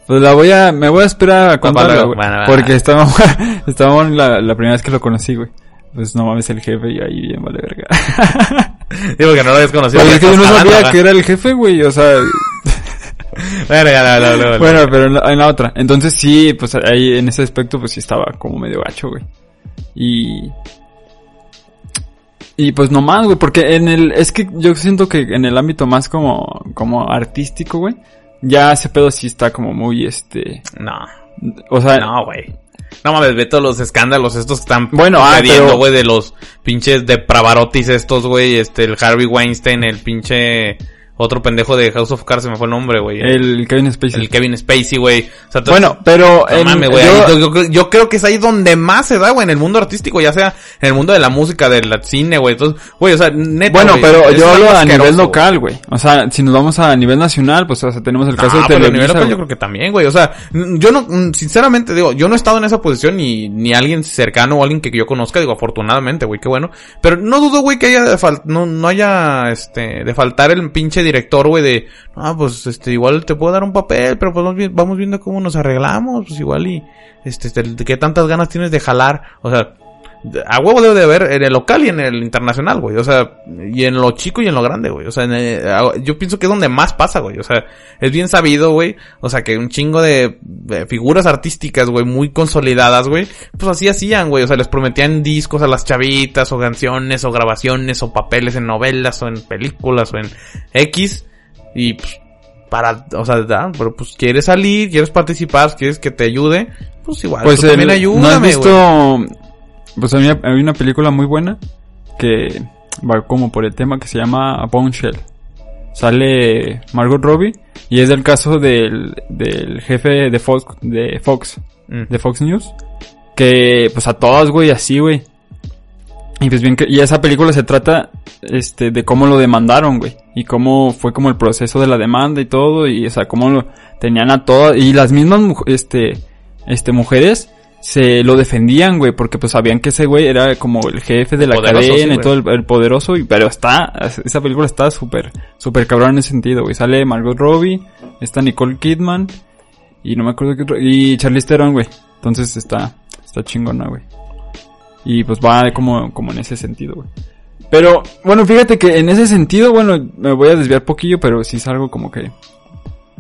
pues la voy a, me voy a esperar a contarla, luego. güey. Bueno, bueno, porque estábamos, estábamos la, la primera vez que lo conocí, güey. Pues no mames el jefe y ahí bien vale verga. Digo que no lo habías conocido. Pues es que yo no sabía que era el jefe, güey, o sea, Verga, no, no, no, no. bueno, pero en la, en la otra. Entonces sí, pues ahí en ese aspecto pues sí estaba como medio gacho, güey. Y y pues no más, güey, porque en el es que yo siento que en el ámbito más como como artístico, güey, ya ese pedo sí está como muy este, No, o sea, no, güey. No mames, ve todos los escándalos estos que están Bueno, ah, sucediendo, pero- güey, de los pinches depravarotis estos, güey, este, el Harvey Weinstein, el pinche otro pendejo de House of Cards, se me fue el nombre, güey. El, el Kevin Spacey. Kevin Spacey, güey. O sea, bueno, pero no en- mames, güey. yo- Yo, yo- creo que es ahí donde más se da, güey, en el mundo artístico, ya sea en el mundo de la música, del cine, güey. Entonces, güey, o sea, neta. Bueno, güey, pero yo hablo a nivel local, güey. O sea, si nos vamos a nivel nacional, pues o sea, tenemos el caso Ah, de pero a nivel Televisa. local yo creo que también, güey. O sea, yo no, sinceramente digo, yo no he estado en esa posición ni, ni alguien cercano o alguien que yo conozca, digo, afortunadamente, güey, qué bueno. Pero no dudo, güey, que haya no, no haya, este, de faltar el pinche director, güey, de, ah, pues, este, igual te puedo dar un papel, pero pues vamos vi- vamos viendo cómo nos arreglamos, pues igual y, este, este, qué tantas ganas tienes de jalar, o sea, a huevo debe de haber en el local y en el internacional, güey. O sea, y en lo chico y en lo grande, güey. O sea, en el- yo pienso que es donde más pasa, güey. O sea, es bien sabido, güey. O sea, que un chingo de, de figuras artísticas, güey, muy consolidadas, güey. Pues así hacían, güey. O sea, les prometían discos a las chavitas, o canciones, o grabaciones, o papeles en novelas, o en películas, o en X. Y pues, para, o sea, da, pero pues quieres salir, quieres participar, quieres que te ayude, pues igual, Pues tú el- también ¿no has ayúdame, güey. Pues hay una, hay una película muy buena que va como por el tema que se llama Bombshell. sale Margot Robbie y es del caso del, del jefe de Fox, de Fox, Mm. de Fox News, que pues a todas, güey, así, güey. Y pues bien que, y esa película se trata, este, de cómo lo demandaron, güey. Y cómo fue como el proceso de la demanda y todo, y o sea, cómo lo tenían a todas, y las mismas, este, este, mujeres, se lo defendían, güey, porque pues sabían que ese güey era como el jefe de la Poderoso, cadena sí, y todo el, el poderoso, y, pero está, esa película está súper, súper cabrón en ese sentido, güey. Sale Margot Robbie, está Nicole Kidman, y no me acuerdo qué otro, y Charlize Theron, güey. Entonces está, está chingona, güey. Y pues va como, como en ese sentido, güey. Pero, bueno, fíjate que en ese sentido, bueno, me voy a desviar poquillo, pero sí es algo como que...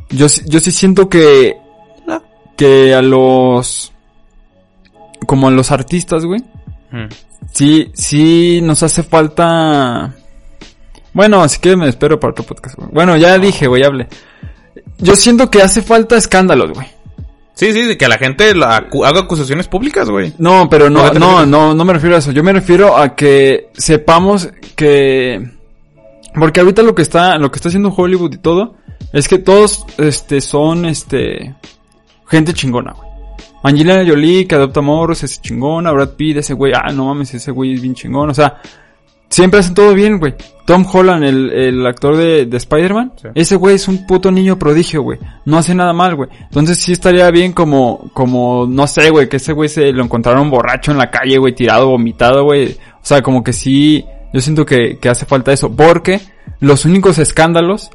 Yo, sí- yo sí siento que... No. Que a los... Como a los artistas, güey. Mm. Sí, sí nos hace falta... Bueno, así que me espero para otro podcast, güey. Bueno, ya dije, güey, hable. Yo siento que hace falta escándalos, güey. Sí, sí, de que la gente la acu- haga acusaciones públicas, güey. No, pero no, ¿A qué te no, no, no me refiero a eso. Yo me refiero a que sepamos que, porque ahorita lo que está, lo que está haciendo Hollywood y todo, es que todos, este, son, este, gente chingona, güey. Angelina Jolie, que adopta morros, es chingona, Brad Pitt, ese güey, ah, no mames, ese güey es bien chingón, o sea, siempre hacen todo bien, güey. Tom Holland, el, el actor de, de Spider-Man, Sí. ese güey es un puto niño prodigio, güey. No hace nada mal, güey. Entonces sí estaría bien como, como, no sé, güey, que ese güey se lo encontraron borracho en la calle, güey, tirado, vomitado, güey. O sea, como que sí, yo siento que, que hace falta eso. Porque los únicos escándalos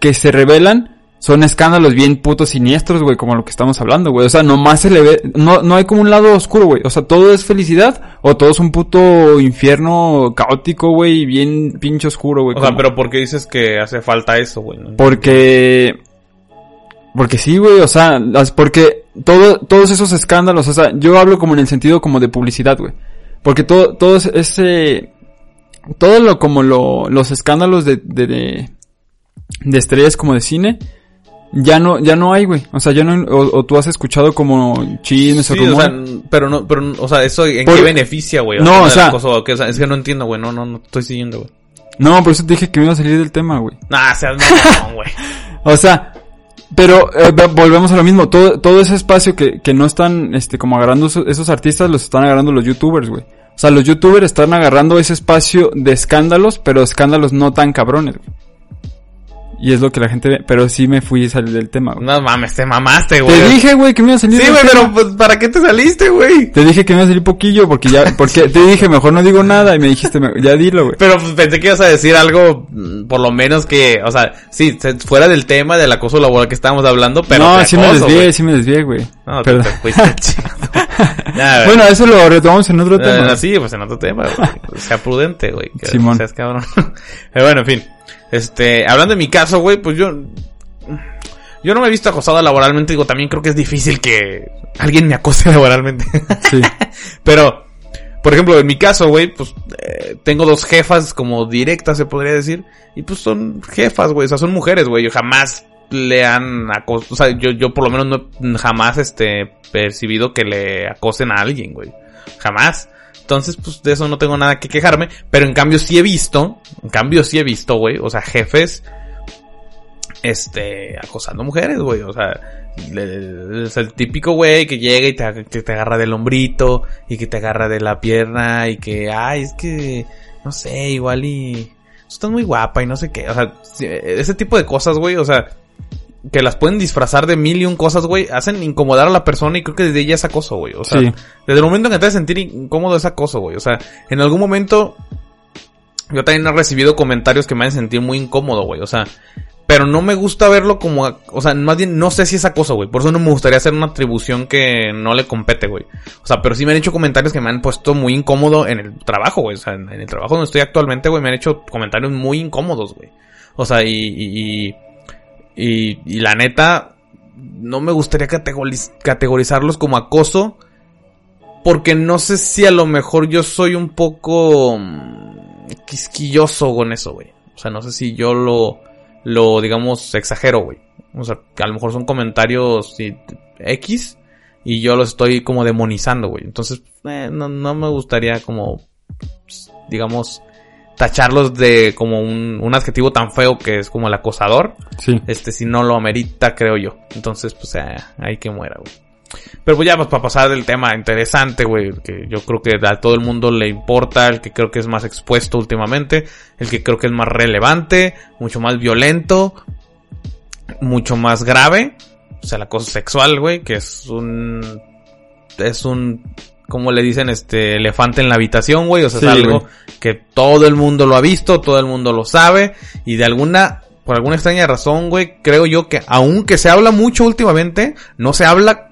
que se revelan son escándalos bien putos siniestros, güey, como lo que estamos hablando, güey. O sea, nomás se le ve, no, no hay como un lado oscuro, güey. O sea, todo es felicidad o todo es un puto infierno caótico, güey, y bien pinche oscuro, güey. O sea, pero ¿por qué dices que hace falta eso, güey? No porque. Porque sí, güey, o sea, las, porque todo, todos esos escándalos, o sea, yo hablo como en el sentido como de publicidad, güey. Porque todo, todo ese- ese, todo lo como lo, los escándalos de, de, de, de estrellas como de cine, ya no, ya no hay, güey. O sea, ya no, o, o tú has escuchado como chismes Sí, o o sea, pero no, pero, o sea, eso en Por- qué beneficia, güey. No, o sea- cosa, o sea, es que no entiendo, güey. No, no, no estoy siguiendo, güey. No, por eso te dije que me iba a salir del tema, güey. Nah, seas mamón, güey. O sea, pero eh, ve- volvemos a lo mismo. Todo, todo ese espacio que, que no están, este, como agarrando esos, esos artistas, los están agarrando los youtubers, güey. O sea, los youtubers están agarrando ese espacio de escándalos, pero escándalos no tan cabrones, güey. Y es lo que la gente ve. Pero sí me fui a salir del tema, güey. No mames, te mamaste, güey. Te dije, güey, que me iba a salir Sí, güey, pero pues, ¿para qué te saliste, güey? Te dije que me iba a salir poquillo, porque ya, porque te dije, mejor no digo nada, y me dijiste, ya dilo, güey. Pero pues, pensé que ibas a decir algo, mm, por lo menos que, o sea, sí, fuera del tema del acoso laboral que estábamos hablando, pero. no, sí me desvié, sí me desvié, güey. No, Perdón. te fuiste. Bueno, eso lo retomamos en otro Eh, tema. sí, pues en otro tema, güey. Sea prudente, güey. Simón. seas cabrón. Pero bueno, en fin. Este, hablando de mi caso, güey, pues yo. Yo no me he visto acosado laboralmente, digo, también creo que es difícil que alguien me acose laboralmente. Sí. Pero, por ejemplo, en mi caso, güey, pues eh, tengo dos jefas como directas, se podría decir. Y pues son jefas, güey, o sea, son mujeres, güey. Yo jamás le han acosado, o sea, yo, yo por lo menos no he jamás, este, percibido que le acosen a alguien, güey. Jamás. Entonces, pues de eso no tengo nada que quejarme. Pero en cambio sí he visto, en cambio sí he visto, güey, o sea, jefes, este, acosando mujeres, güey. O sea, es el típico güey que llega y te, que te agarra del hombrito y que te agarra de la pierna y que, ay, es que, no sé, igual y... Estás muy guapa y no sé qué. O sea, ese tipo de cosas, güey, o sea, que las pueden disfrazar de mil y un cosas, güey, hacen incomodar a la persona y creo que desde ella es acoso, güey. O sea, Sí. desde el momento en que te hace sentir incómodo es acoso, güey. O sea, en algún momento yo también he recibido comentarios que me hacen sentir muy incómodo, güey. O sea, pero no me gusta verlo como, o sea, más bien no sé si es acoso, güey. Por eso no me gustaría hacer una atribución que no le compete, güey. O sea, pero sí me han hecho comentarios que me han puesto muy incómodo en el trabajo, güey. O sea, en, en el trabajo donde estoy actualmente, güey, me han hecho comentarios muy incómodos, güey. O sea, y, y, y, y, y la neta, no me gustaría categoriz- categorizarlos como acoso. Porque no sé si a lo mejor yo soy un poco mm, quisquilloso con eso, güey. O sea, no sé si yo lo, lo digamos, exagero, güey. O sea, a lo mejor son comentarios X y yo los estoy como demonizando, güey. Entonces, eh, no, no me gustaría como, pues, digamos, tacharlos de como un, un adjetivo tan feo que es como el acosador. Sí. Este, si no lo amerita, creo yo. Entonces, pues, eh, hay que muera, güey. Pero pues ya, pues para pasar del tema interesante, güey, que yo creo que a todo el mundo le importa, el que creo que es más expuesto últimamente, el que creo que es más relevante, mucho más violento, mucho más grave, o sea, la cosa sexual, güey, que es un, es un, como le dicen, este, elefante en la habitación, güey, o sea, Sí, es algo güey. que todo el mundo lo ha visto, todo el mundo lo sabe, y de alguna, por alguna extraña razón, güey, creo yo que aunque se habla mucho últimamente, no se habla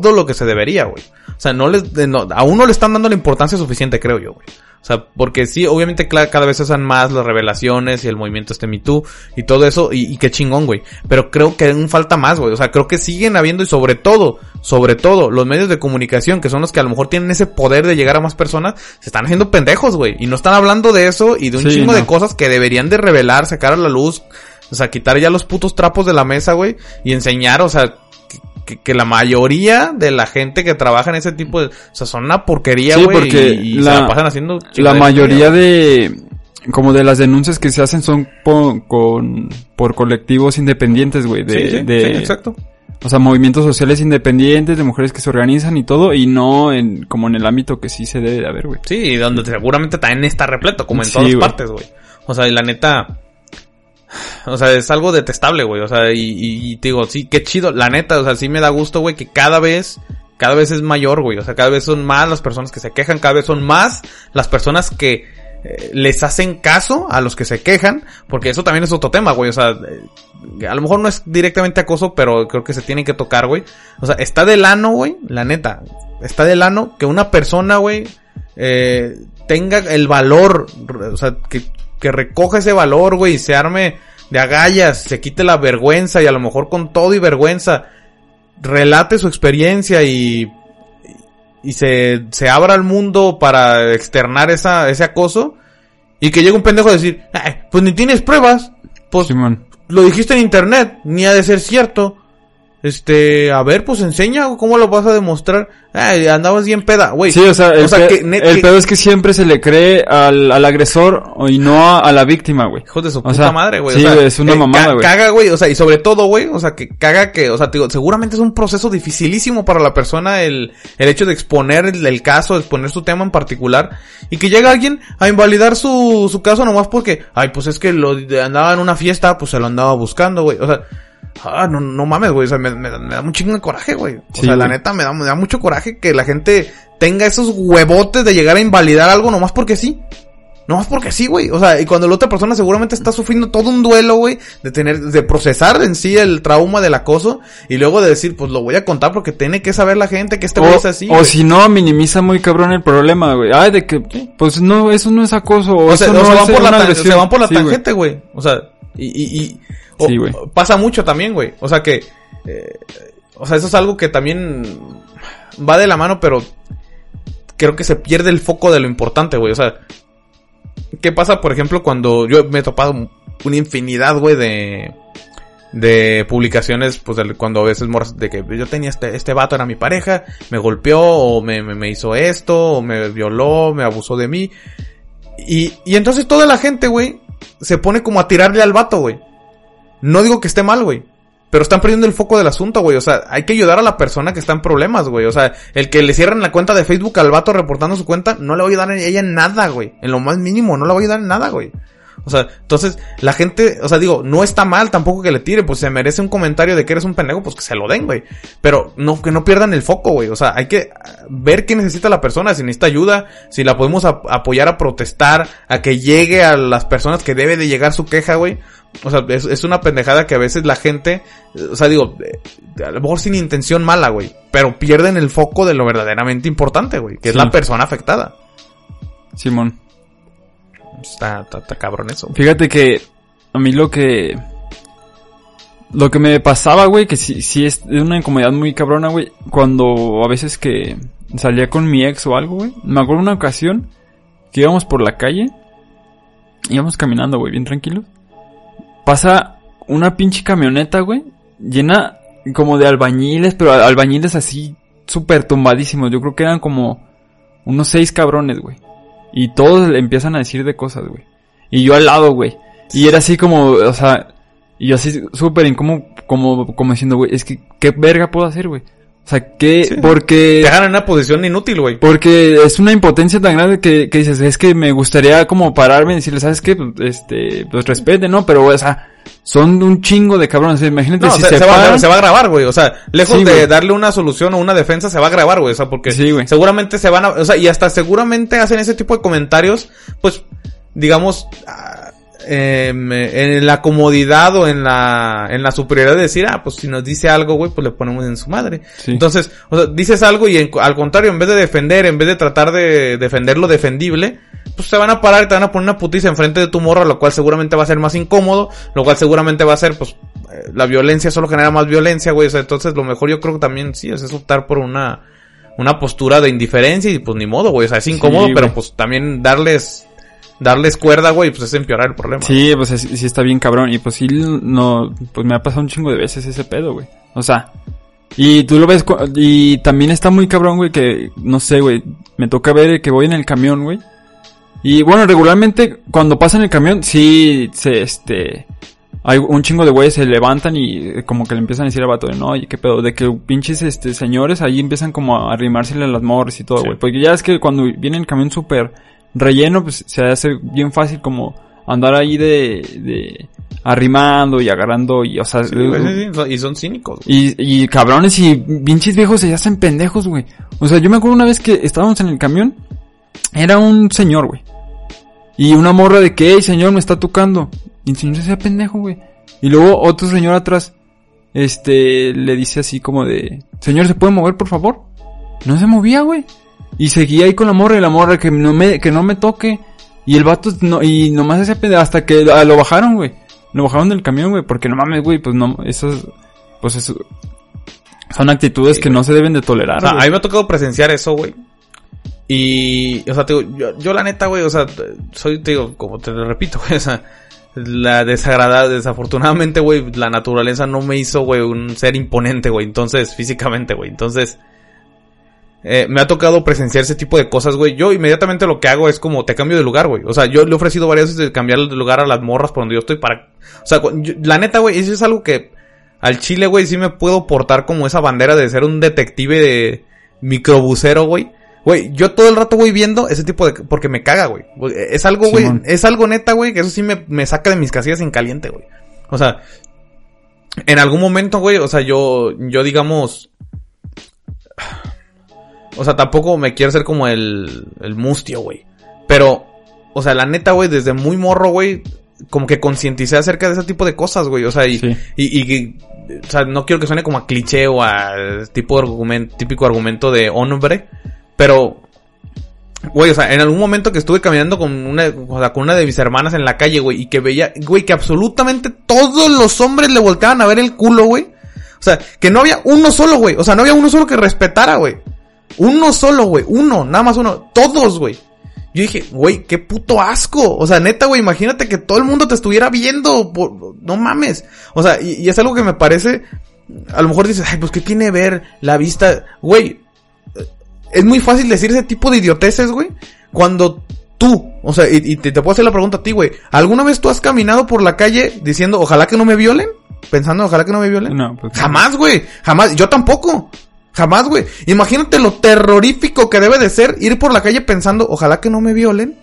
todo lo que se debería, güey. O sea, no les, no- aún no le están dando la importancia suficiente, creo yo, güey. O sea, porque sí, obviamente cada vez se usan más las revelaciones y el movimiento este Me Too y todo eso, y, y qué chingón, güey. Pero creo que aún falta más, güey. O sea, creo que siguen habiendo y sobre todo, sobre todo, los medios de comunicación, que son los que a lo mejor tienen ese poder de llegar a más personas, se están haciendo pendejos, güey. Y no están hablando de eso y de un Sí, chingo de cosas que deberían de revelar, sacar a la luz, o sea, quitar ya los putos trapos de la mesa, güey, y enseñar, o sea, que, la mayoría de la gente que trabaja en ese tipo de, o sea, son una porquería, Sí, güey, porque y, y la- se la pasan haciendo La mayoría de, como de las denuncias que se hacen son po- con, por colectivos independientes, güey, de, Sí, sí, de- sí, exacto. o sea, movimientos sociales independientes, de mujeres que se organizan y todo, y no en, como en el ámbito que sí se debe de haber, güey. Sí, y donde seguramente también está repleto, como en Sí, todas partes, güey. O sea, y la neta, o sea, es algo detestable, güey. O sea, y, y- y te digo, sí, qué chido. La neta, o sea, sí me da gusto, güey, que cada vez, cada vez es mayor, güey. O sea, cada vez son más las personas que se quejan, cada vez son más las personas que eh, les hacen caso a los que se quejan, porque eso también es otro tema, güey. O sea, eh, a lo mejor no es directamente acoso, pero creo que se tiene que tocar, güey. O sea, está del ano, güey, la neta. Está del ano que una persona, güey, eh, tenga el valor, o sea, que, que recoja ese valor, güey, y se arme de agallas, se quite la vergüenza y a lo mejor con todo y vergüenza relate su experiencia y, y se, se abra al mundo para externar esa, ese acoso y que llegue un pendejo a decir, "Ay, pues ni tienes pruebas, pues Simón. lo dijiste en internet, ni ha de ser cierto. Este, a ver, pues enseña cómo lo vas a demostrar. Ay, andabas bien peda, güey. Sí, o sea, el, pe- que net- el que- pedo es que siempre se le cree al, al agresor y no a, a la víctima, güey. Hijos de su O puta sea, madre, güey. sí, o sea, es una eh, mamada, ca- güey. Caga, güey. O sea, y sobre todo, güey. O sea, que caga que, o sea, te digo, seguramente es un proceso dificilísimo para la persona el, el hecho de exponer el, el caso, exponer su tema en particular. Y que llega alguien a invalidar su, su caso nomás porque, ay, pues es que lo andaba en una fiesta, pues se lo andaba buscando, güey. O sea, ah, no, no mames, güey. O sea, me, me da- me da un chingo de coraje, güey. O Sí, sea, la neta me da, me da mucho coraje que la gente tenga esos huevotes de llegar a invalidar algo nomás porque sí. No más porque sí, güey. O sea, y cuando la otra persona seguramente está sufriendo todo un duelo, güey, de tener, de procesar en sí el trauma del acoso y luego de decir, pues lo voy a contar porque tiene que saber la gente que este güey es así. o si no, minimiza muy cabrón el problema, güey. Ay, de que, pues no, eso no es acoso. O, O sea, no se, van por la se van por la Sí, güey. tangente, güey. O sea, y, y, y Sí, pasa mucho también, güey. O sea que, eh, o sea, eso es algo que también va de la mano, pero creo que se pierde el foco de lo importante, güey. O sea, ¿qué pasa, por ejemplo, cuando yo me he topado una infinidad, güey, de de publicaciones, pues cuando a veces morras de que yo tenía este, este vato era mi pareja, me golpeó, o me, me, me hizo esto, o me violó, me abusó de mí. Y, y entonces toda la gente, güey, se pone como a tirarle al vato, güey. No digo que esté mal, güey. Pero están perdiendo el foco del asunto, güey. O sea, hay que ayudar a la persona que está en problemas, güey. O sea, el que le cierren la cuenta de Facebook al vato reportando su cuenta, no le va a ayudar a ella en nada, güey. En lo más mínimo, no le va a ayudar en nada, güey. O sea, entonces, la gente, o sea, digo, no está mal tampoco que le tire, pues se merece un comentario de que eres un pendejo, pues que se lo den, güey. Pero no, que no pierdan el foco, güey. O sea, hay que ver qué necesita la persona, si necesita ayuda, si la podemos ap- apoyar a protestar, a que llegue a las personas que debe de llegar su queja, güey. O sea, es, es una pendejada que a veces la gente, eh, o sea, digo, eh, a lo mejor sin intención mala, güey, pero pierden el foco de lo verdaderamente importante, güey, que es la persona afectada. Simón. Está, cabrón eso. Fíjate que a mí lo que... Lo que me pasaba, güey, que sí, sí es una incomodidad muy cabrona, güey, cuando a veces que salía con mi ex o algo, güey. Me acuerdo una ocasión que íbamos por la calle, íbamos caminando, güey, bien tranquilos. Pasa una pinche camioneta, güey, llena como de albañiles, pero albañiles así súper tumbadísimos. Yo creo que eran como unos seis cabrones, güey. Y todos empiezan a decir de cosas, güey. Y yo al lado, güey. Y era así como, o sea, y yo así súper incómodo, como, como diciendo, güey, es que, ¿qué verga puedo hacer, güey? O sea, que, Sí. porque... Te dejan en una posición inútil, güey. Porque es una impotencia tan grande que, que dices, es que me gustaría como pararme y decirle, ¿sabes qué? Pues, Este, pues respete, ¿no? Pero, o sea, son un chingo de cabrones. Imagínate No, si se, se, se va, paran. se va a grabar, güey. O sea, lejos Sí, de darle una solución o una defensa, se va a grabar, güey. O sea, porque Sí, seguramente se van a... O sea, y hasta seguramente hacen ese tipo de comentarios, pues, digamos, em, en la comodidad o en la, en la superioridad de decir, ah, pues si nos dice algo, güey, pues le ponemos en su madre. Sí. Entonces, o sea, dices algo y en- al contrario, en vez de defender, en vez de tratar de defender lo defendible, pues se van a parar y te van a poner una putiza enfrente de tu morra, lo cual seguramente va a ser más incómodo, lo cual seguramente va a ser, pues, eh, la violencia solo genera más violencia, güey, o sea, entonces lo mejor yo creo que también sí, o sea, es optar por una, una postura de indiferencia y pues ni modo, güey, o sea, es incómodo, Sí, pero pues también darles, darles cuerda, güey, pues es empeorar el problema. Sí, pues es- sí está bien cabrón. Y pues sí, no, pues me ha pasado un chingo de veces ese pedo, güey. O sea, y tú lo ves, y también está muy cabrón, güey, que, no sé, güey, me toca ver que voy en el camión, güey. Y bueno, regularmente cuando pasa en el camión, sí, se, este, hay un chingo de güeyes se levantan y eh, como que le empiezan a decir al vato de no, oye, qué pedo, de que pinches, este, señores ahí empiezan como a arrimársele a las morras y todo, Sí. güey. Porque ya es que cuando viene el camión súper relleno, pues se hace bien fácil como andar ahí de, de arrimando y agarrando y, o sea, Sí, güey, sí, sí, y son cínicos, güey. y, y cabrones y pinches viejos se hacen pendejos, güey. O sea, yo me acuerdo una vez que estábamos en el camión, era un señor, güey. Y una morra de que, hey, señor, me está tocando. Y el señor se hacía pendejo, güey. Y luego otro señor atrás, este, le dice así como de, señor, ¿se puede mover, por favor? No se movía, güey. Y seguía ahí con la morra y la morra que no me, que no me toque. Y el vato, no, y nomás ese pendejo, hasta que lo bajaron, güey. Lo bajaron del camión, güey, porque no mames, güey, pues no, esas, pues eso, son actitudes Sí, que güey. no se deben de tolerar, O sea, a mí me ha tocado presenciar eso, güey. Y, o sea, te digo, yo, yo la neta, güey, o sea, soy, te digo, como te lo repito, güey, o sea, la desagradable, desafortunadamente, güey, la naturaleza no me hizo, güey, un ser imponente, güey, entonces, físicamente, güey, entonces, eh, me ha tocado presenciar ese tipo de cosas, güey. Yo inmediatamente lo que hago es como te cambio de lugar, güey. O sea, yo le he ofrecido varias veces de cambiar de lugar a las morras por donde yo estoy para... O sea, yo- la neta, güey, eso es algo que al chile, güey, sí me puedo portar como esa bandera de ser un detective de microbusero, güey. Güey, yo todo el rato voy viendo ese tipo de... Porque me caga, güey. Es algo, güey, es algo neta, güey, que eso sí me, me saca de mis casillas en caliente, güey. O sea, en algún momento, güey, o sea, yo, yo digamos... O sea, tampoco me quiero ser como el, el mustio, güey. Pero, o sea, la neta, güey, desde muy morro, güey, como que concienticé acerca de ese tipo de cosas, güey. O sea, y, Sí. y, o sea, no quiero que suene como a cliché o a tipo de argumento, típico argumento de hombre, pero, güey, o sea, en algún momento que estuve caminando con una, o sea, con una de mis hermanas en la calle, güey, y que veía, güey, que absolutamente todos los hombres le volteaban a ver el culo, güey. O sea, que no había uno solo, güey. O sea, no había uno solo que respetara, güey. Uno solo, güey. Uno, nada más uno. Todos, güey. Yo dije, güey, qué puto asco. O sea, neta, güey, imagínate que todo el mundo te estuviera viendo. por- No mames. O sea, y, y es algo que me parece. A lo mejor dices, ay, pues, ¿qué tiene ver la vista? Güey, eh, es muy fácil decir ese tipo de idioteces, güey. Cuando tú, o sea, y, y te, te puedo hacer la pregunta a ti, güey. ¿Alguna vez tú has caminado por la calle diciendo, ojalá que no me violen? Pensando, ojalá que no me violen. No, pues, Jamás, güey. Jamás. Yo tampoco. Jamás, güey. Imagínate lo terrorífico que debe de ser ir por la calle pensando, ojalá que no me violen.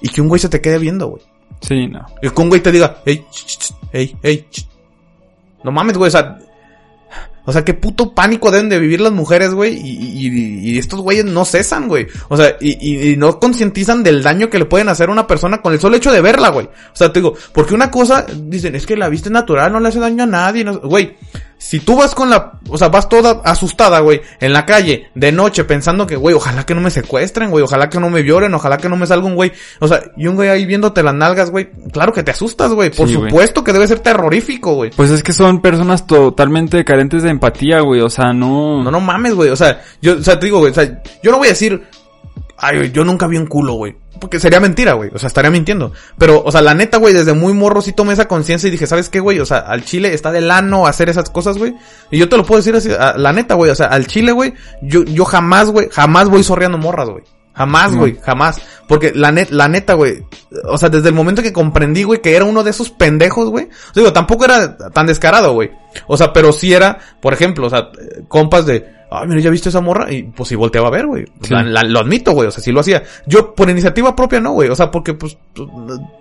Y que un güey se te quede viendo, güey. Sí, no. Y que un güey te diga, hey, hey, hey, ch". No mames, güey, o sea. O sea, qué puto pánico deben de vivir las mujeres, güey. Y, y- y estos güeyes no cesan, güey. O sea, y, y- no concientizan del daño que le pueden hacer a una persona con el solo hecho de verla, güey. O sea, te digo, porque una cosa, dicen, es que la vista es natural, no le hace daño a nadie. no- Güey, si tú vas con la, o sea, vas toda asustada, güey, en la calle, de noche, pensando que, güey, ojalá que no me secuestren, güey, ojalá que no me violen, ojalá que no me salga un güey. O sea, y un güey ahí viéndote las nalgas, güey. Claro que te asustas, güey. Por Sí, supuesto que debe ser terrorífico, güey. Pues es que son personas totalmente carentes de empatía, güey. O sea, no. No, no mames, güey. O sea, yo, o sea, te digo, güey, o sea, yo no voy a decir, ay, yo nunca vi un culo, güey. Porque sería mentira, güey. O sea, estaría mintiendo. Pero, o sea, la neta, güey, desde muy morro sí tomé esa conciencia y dije, ¿sabes qué, güey? O sea, al chile está del ano hacer esas cosas, güey. Y yo te lo puedo decir así, a- la neta, güey. O sea, al chile, güey, yo, yo jamás, güey, jamás voy sorreando morras, güey. Jamás, No. güey, jamás. Porque la, net, la neta, güey, o sea, desde el momento que comprendí, güey, que era uno de esos pendejos, güey. O sea, digo, tampoco era tan descarado, güey. O sea, pero sí era, por ejemplo, o sea, compas de, ay, mira, ¿ya viste esa morra? Y pues sí volteaba a ver, güey. Sí. Lo admito, güey, o sea, sí lo hacía. Yo, por iniciativa propia, no, güey. O sea, porque, pues, pues,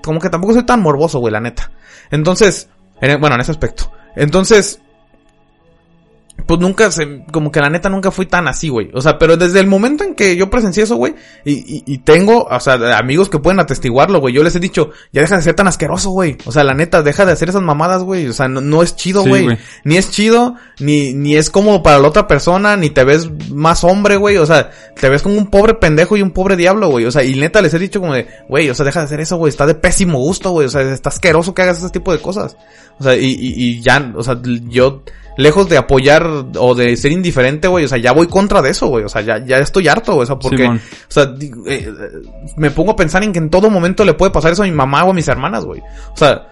como que tampoco soy tan morboso, güey, la neta. Entonces, en- bueno, en ese aspecto. Entonces, pues nunca se, como que la neta nunca fui tan así, güey. O sea, pero desde el momento en que yo presencié eso, güey, y, y, y tengo, o sea, amigos que pueden atestiguarlo, güey. Yo les he dicho, ya deja de ser tan asqueroso, güey. O sea, la neta, deja de hacer esas mamadas, güey. O sea, no, no es chido, güey. ni es chido, ni, ni es cómodo para la otra persona, ni te ves más hombre, güey. O sea, te ves como un pobre pendejo y un pobre diablo, güey. O sea, y neta les he dicho como de, güey, o sea, deja de hacer eso, güey. Está de pésimo gusto, güey. O sea, está asqueroso que hagas ese tipo de cosas. O sea, y, y, y ya, o sea, yo, lejos de apoyar o de ser indiferente, güey, o sea, ya voy contra de eso, güey. O sea, ya, ya estoy harto, güey. O sea, porque, Simón. o sea, eh, me pongo a pensar en que en todo momento le puede pasar eso a mi mamá o a mis hermanas, güey. O sea,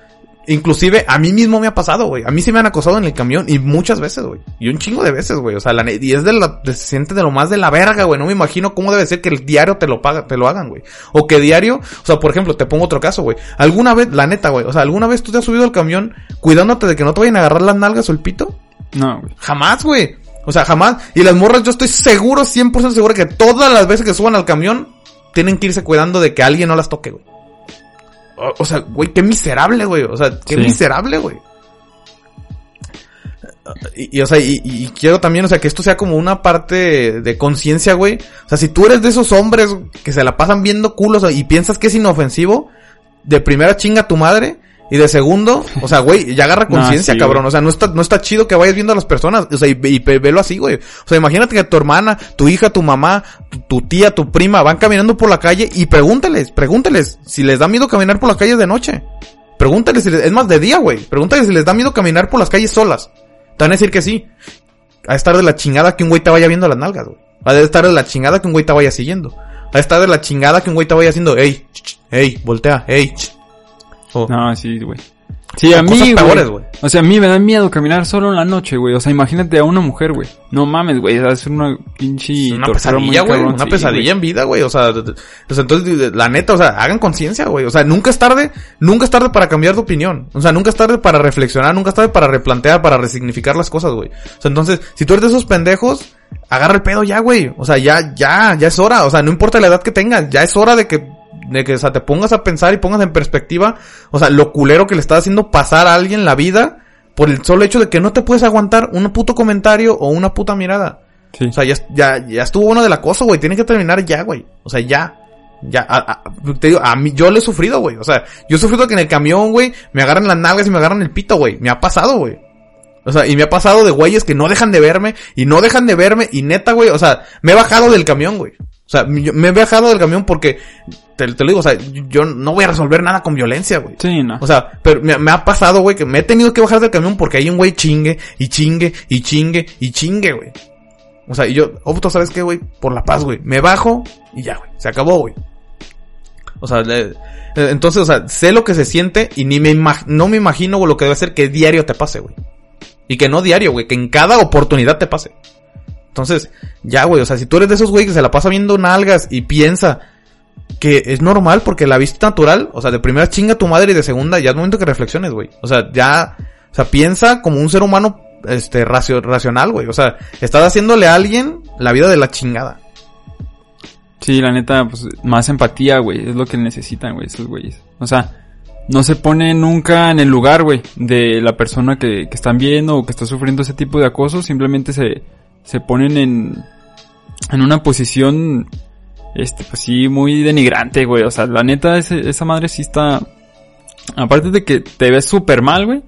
inclusive a mí mismo me ha pasado, güey. A mí sí me han acosado en el camión y muchas veces, güey. Y un chingo de veces, güey. O sea, la y es de la, se siente de lo más de la verga, güey. No me imagino cómo debe ser que el diario te lo paga, te lo hagan, güey. O que diario, o sea, por ejemplo, te pongo otro caso, güey. Alguna vez, la neta, güey. O sea, alguna vez tú te has subido al camión cuidándote de que no te vayan a agarrar las nalgas o el pito. No, güey. Jamás, güey. O sea, jamás. Y las morras, yo estoy seguro, 100% seguro que todas las veces que suban al camión, tienen que irse cuidando de que alguien no las toque, güey. O, o sea, güey, qué miserable, güey. O sea, qué Sí. miserable, güey. Y, y, o sea, y, y quiero también, o sea, que esto sea como una parte de conciencia, güey. O sea, si tú eres de esos hombres que se la pasan viendo culos y piensas que es inofensivo, de primera chinga a tu madre. Y de segundo, o sea, güey, ya agarra No, conciencia, sí, cabrón. O sea, no está, no está chido que vayas viendo a las personas. O sea, y, y ve- velo así, güey. O sea, imagínate que tu hermana, tu hija, tu mamá, tu, tu tía, tu prima van caminando por la calle y pregúntales, pregúntales si les da miedo caminar por las calles de noche. Pregúntales si les, es más de día, güey. Pregúntales si les da miedo caminar por las calles solas. Te van a decir que sí. A estar de la chingada que un güey te vaya viendo las nalgas, güey. A estar de la chingada que un güey te vaya siguiendo. A estar de la chingada que un güey te vaya haciendo, ey, ch, ch, ey, voltea, ey, ch. O- No, sí, güey. Sí, a mí, cosas güey. peores, güey. O sea, a mí me da miedo caminar solo en la noche, güey. O sea, imagínate a una mujer, güey. No mames, güey. Ser una pinche Es una pesadilla, güey. Una sí, pesadilla en vida, güey. O sea, o sea, entonces, la neta, o sea, hagan conciencia, güey. O sea, nunca es tarde, nunca es tarde para cambiar de opinión. O sea, nunca es tarde para reflexionar, nunca es tarde para replantear, para resignificar las cosas, güey. O sea, entonces, si tú eres de esos pendejos, agarra el pedo ya, güey. O sea, ya, ya, ya es hora. O sea, no importa la edad que tengas, ya es hora de que, de que, o sea, te pongas a pensar y pongas en perspectiva, o sea, lo culero que le estás haciendo pasar a alguien la vida por el solo hecho de que no te puedes aguantar un puto comentario o una puta mirada. Sí. O sea, ya, ya, ya estuvo bueno del acoso, güey. Tiene que terminar ya, güey. O sea, ya. Ya, a- a- te digo, a mí, yo lo he sufrido, güey. O sea, yo he sufrido que en el camión, güey, me agarran las nalgas y me agarran el pito, güey. Me ha pasado, güey. O sea, y me ha pasado de güeyes que no dejan de verme, y no dejan de verme, y neta, güey, o sea, me he bajado del camión, güey. O sea, me he bajado del camión porque, te, te lo digo, o sea, yo no voy a resolver nada con violencia, güey. Sí, no. O sea, pero me, me ha pasado, güey, que me he tenido que bajar del camión porque hay un güey chingue, y chingue, y chingue, y chingue, güey. O sea, y yo opto, ¿sabes qué, güey? Por la paz, güey. Me bajo y ya, güey. Se acabó, güey. O sea, le- eh, entonces, o sea, sé lo que se siente y ni me no me imagino güey, lo que debe ser que diario te pase, güey. Y que no diario, güey, que en cada oportunidad te pase. Entonces, ya, güey, o sea, si tú eres de esos güey que se la pasa viendo nalgas y piensa que es normal porque la vista natural, o sea, de primera chinga tu madre y de segunda ya es momento que reflexiones, güey. O sea, ya, o sea, piensa como un ser humano, este, racio- racional, güey. O sea, estás haciéndole a alguien la vida de la chingada. Sí, la neta, pues más empatía, güey. Es lo que necesitan, güey, esos güeyes. O sea, no se pone nunca en el lugar, güey, de la persona que, que están viendo o que está sufriendo ese tipo de acoso. Simplemente se, se ponen en, en una posición, este, pues sí, muy denigrante, güey. O sea, la neta, ese- esa madre sí está... Aparte de que te ves súper mal, güey.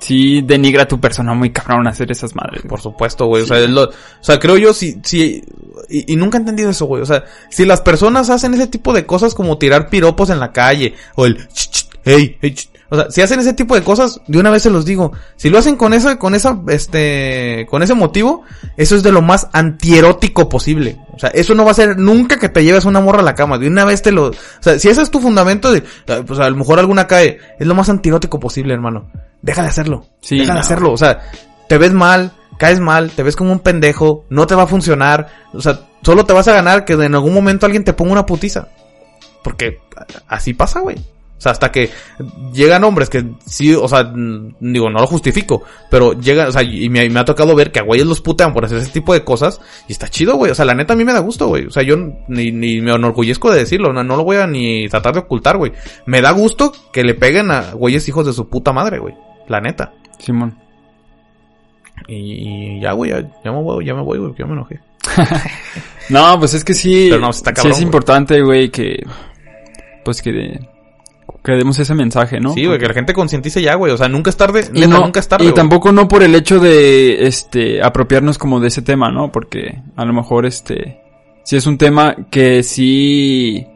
Sí denigra a tu persona muy cabrón hacer esas madres. Por supuesto, güey. O sea, lo- o sea, creo yo si, si, y, y nunca he entendido eso, güey. O sea, si las personas hacen ese tipo de cosas como tirar piropos en la calle, o el, ch, ch, hey, hey, o sea, si hacen ese tipo de cosas, de una vez se los digo, si lo hacen con esa, con esa, este, con ese motivo, eso es de lo más antierótico posible. O sea, eso no va a ser nunca que te lleves una morra a la cama. De una vez te lo, o sea, si ese es tu fundamento de, ah, pues a lo mejor alguna cae, es lo más antierótico posible, hermano. Deja de hacerlo. Sí, Deja de hacerlo. O sea, te ves mal, caes mal, te ves como un pendejo, no te va a funcionar, o sea, solo te vas a ganar que en algún momento alguien te ponga una putiza. Porque así pasa, güey. O sea, hasta que llegan hombres que sí, o sea, digo, no lo justifico, pero llegan, o sea, y me, ha tocado ver que a güeyes los putean por hacer ese tipo de cosas, y está chido, güey. O sea, la neta a mí me da gusto, güey. O sea, yo ni, ni me enorgullezco de decirlo, no, no lo voy a ni tratar de ocultar, güey. Me da gusto que le peguen a güeyes hijos de su puta madre, güey. La neta. Simón. Y, ya, güey, ya, me voy, ya me voy, güey, ya me enojé. no, pues es que sí, sí es importante, güey, que, pues que que demos ese mensaje, ¿no? Sí, güey, que la gente concientice ya, güey. O sea, nunca es tarde. Y nunca es tarde. Y tampoco no por el hecho de, este, apropiarnos como de ese tema, ¿no? Porque a lo mejor, este, si es un tema que sí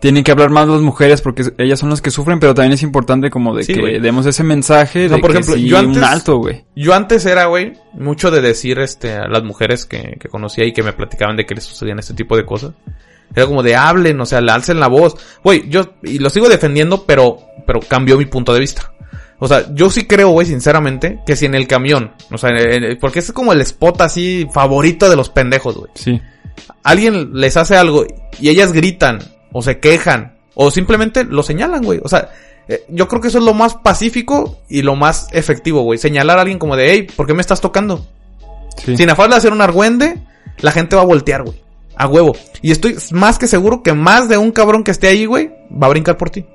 tienen que hablar más las mujeres porque ellas son las que sufren, pero también es importante como de que demos ese mensaje de por ejemplo, yo antes, un alto, güey. Yo antes era, güey, mucho de decir, este, a las mujeres que, que conocía y que me platicaban de que les sucedían este tipo de cosas. Era como de hablen, o sea, le alcen la voz. Güey, yo, y lo sigo defendiendo, pero, pero cambió mi punto de vista. O sea, yo sí creo, güey, sinceramente, que si en el camión, o sea, porque es como el spot así favorito de los pendejos, güey. Sí. Alguien les hace algo y ellas gritan, o se quejan, o simplemente lo señalan, güey. O sea, eh, yo creo que eso es lo más pacífico y lo más efectivo, güey. Señalar a alguien como de, hey, ¿por qué me estás tocando? Sí. Sin afán de hacer un argüende, la gente va a voltear, güey. A huevo. Y estoy más que seguro que más de un cabrón que esté ahí, güey, va a brincar por ti.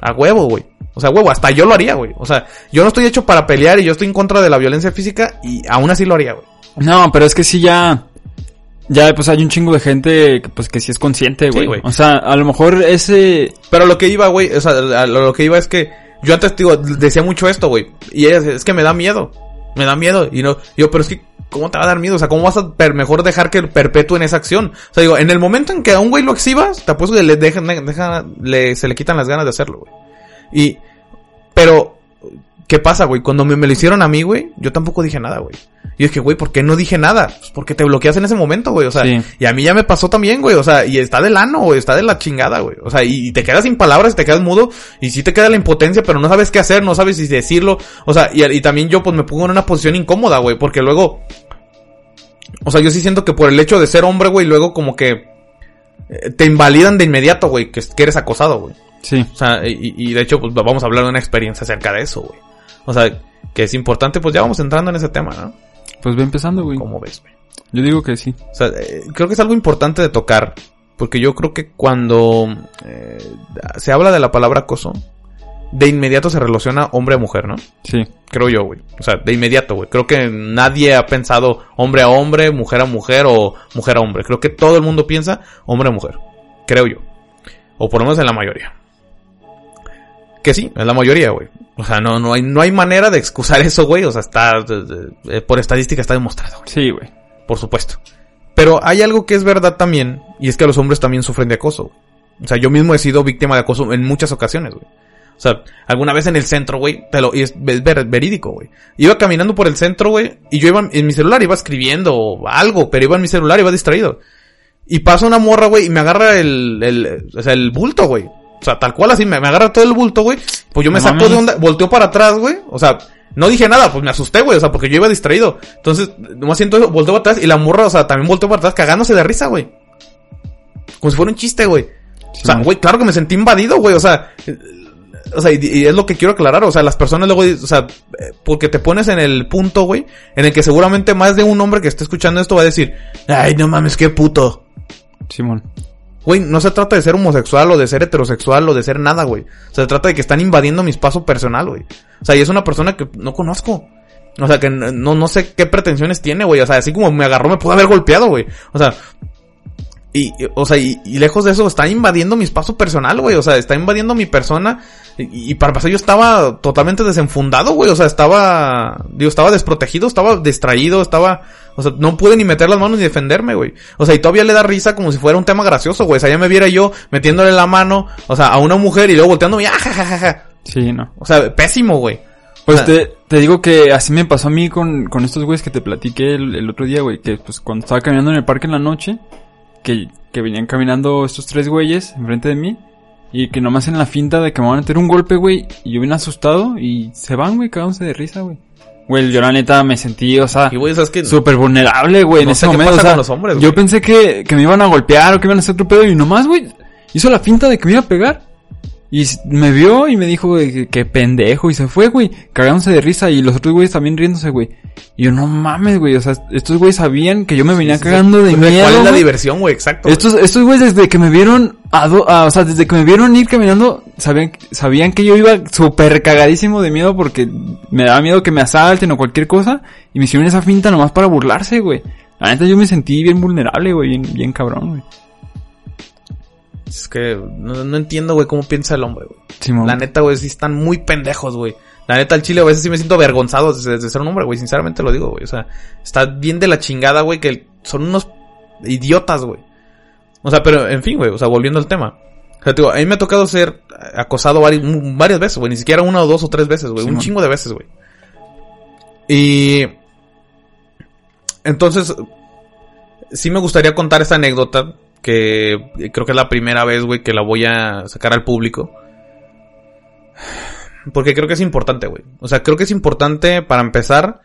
A huevo, güey. O sea, huevo, hasta yo lo haría, güey. O sea, yo no estoy hecho para pelear y yo estoy en contra de la violencia física y aún así lo haría, güey. No, pero es que sí ya... Ya, pues hay un chingo de gente que, pues que sí es consciente, güey. o sea, a lo mejor ese... Pero lo que iba, güey, o sea, lo, que iba es que yo antes, digo, decía mucho esto, güey. Y ella, es que me da miedo. Me da miedo. Y no, yo, pero es que ¿cómo te va a dar miedo? O sea, ¿cómo vas a mejor dejar que perpetúen esa acción? O sea, digo, en el momento en que a un güey lo exhibas, te apuesto que le dejan, le, se le quitan las ganas de hacerlo, güey. Y, pero, ¿qué pasa, güey? Cuando me, lo hicieron a mí, güey, yo tampoco dije nada, güey. Y es que, güey, ¿por qué no dije nada? Pues porque te bloqueas en ese momento, güey. O sea, y a mí ya me pasó también, güey. O sea, y está del ano, güey. Está de la chingada, güey. O sea, y, te quedas sin palabras, y te quedas mudo. Y sí te queda la impotencia, pero no sabes qué hacer, no sabes si decirlo. O sea, y, y también yo, pues me pongo en una posición incómoda, güey. Porque luego, o sea, yo sí siento que por el hecho de ser hombre, güey, luego como que eh, te invalidan de inmediato, güey, que, eres acosado, güey. Sí. O sea, y, de hecho, pues vamos a hablar de una experiencia acerca de eso, güey. O sea, que es importante, pues ya vamos entrando en ese tema, ¿no? Pues ve empezando, güey. ¿Cómo ves, güey? Yo digo que sí. O sea, eh, creo que es algo importante de tocar. Porque yo creo que cuando eh, se habla de la palabra acoso, de inmediato se relaciona hombre a mujer, ¿no? Sí. Creo yo, güey. O sea, de inmediato, güey. Creo que nadie ha pensado hombre a hombre, mujer a mujer o mujer a hombre. Creo que todo el mundo piensa hombre a mujer. Creo yo. O por lo menos en la mayoría. Que sí, en la mayoría, güey. O sea, no, no hay, no hay manera de excusar eso, güey. O sea, está, eh, por estadística está demostrado. Sí, güey. Por supuesto. Pero hay algo que es verdad también, y es que los hombres también sufren de acoso. O sea, yo mismo he sido víctima de acoso en muchas ocasiones, güey. O sea, alguna vez en el centro, güey, te lo, y es, verídico, güey. Iba caminando por el centro, güey, y yo iba en mi celular, iba escribiendo algo, pero iba en mi celular, iba distraído. Y pasa una morra, güey, y me agarra el, el, o sea, el bulto, güey. O sea, tal cual así, me, agarra todo el bulto, güey. Pues yo me saco de onda, volteo para atrás, güey. O sea, no dije nada, pues me asusté, güey, o sea, porque yo iba distraído. Entonces, no siento eso, volteo para atrás y la morra, o sea, también volteó para atrás cagándose de risa, güey. Como si fuera un chiste, güey. O sea, güey, claro que me sentí invadido, güey, o sea, o sea, y, es lo que quiero aclarar, o sea, las personas luego, o sea, porque te pones en el punto, güey, en el que seguramente más de un hombre que esté escuchando esto va a decir, ay, no mames, qué puto. Simón. Güey, no se trata de ser homosexual o de ser heterosexual o de ser nada, güey. Se trata de que están invadiendo mi espacio personal, güey. O sea, y es una persona que no conozco. O sea, que no, no sé qué pretensiones tiene, güey. O sea, así como me agarró, me pudo haber golpeado, güey. O sea, y, o sea, y, lejos de eso, está invadiendo mi espacio personal, güey. O sea, está invadiendo mi persona. Y, para pasar yo estaba totalmente desenfundado, güey. O sea, estaba, digo, estaba desprotegido, estaba distraído, estaba, o sea, no pude ni meter las manos ni defenderme, güey. O sea, y todavía le da risa como si fuera un tema gracioso, güey. O sea, ya me viera yo metiéndole la mano, o sea, a una mujer y luego volteándome, ¡ah, ja, Sí, no. O sea, pésimo, güey. Pues te, te, digo que así me pasó a mí con, con estos güeyes que te platiqué el, el otro día, güey. Que pues cuando estaba caminando en el parque en la noche, que, que venían caminando estos tres güeyes enfrente de mí. Y que nomás en la finta de que me van a meter un golpe, güey. Y yo vine asustado y se van, güey, cagándose de risa, güey. Güey, yo la neta me sentí, o sea, Y güey, ¿sabes qué? súper vulnerable, güey, en ese qué momento. pasa o sea, con los hombres, yo güey. pensé que, que me iban a golpear o que iban a hacer otro pedo y nomás, güey, hizo la finta de que me iba a pegar. Y me vio y me dijo, güey, que, que pendejo y se fue, güey, cagándose de risa y los otros güeyes también riéndose, güey. Y yo, no mames, güey, o sea, estos güeyes sabían que yo me venía Sí, sí, cagando de sí. ¿Cuál miedo. es la güey. diversión, güey? Exacto. Estos, estos güeyes desde que me vieron, a do- a- o sea, desde que me vieron ir caminando, sabían, sabían que yo iba súper cagadísimo de miedo porque me daba miedo que me asalten o cualquier cosa y me hicieron esa finta nomás para burlarse, güey. La neta yo me sentí bien vulnerable, güey, bien, bien cabrón, güey. Es que no, no entiendo, güey, cómo piensa el hombre, güey. La neta, güey, sí están muy pendejos, güey. La neta, al chile a veces sí me siento avergonzado de, de ser un hombre, güey. Sinceramente lo digo, güey. O sea, está bien de la chingada, güey, que son unos idiotas, güey. O sea, pero, en fin, güey. O sea, volviendo al tema. O sea, digo, a mí me ha tocado ser acosado vari- mu- varias veces, güey. Ni siquiera una o dos o tres veces, güey. Sí, un man. chingo de veces, güey. Y... Entonces, sí me gustaría contar esta anécdota, que creo que es la primera vez, güey, que la voy a sacar al público. Porque creo que es importante, güey. O sea, creo que es importante para empezar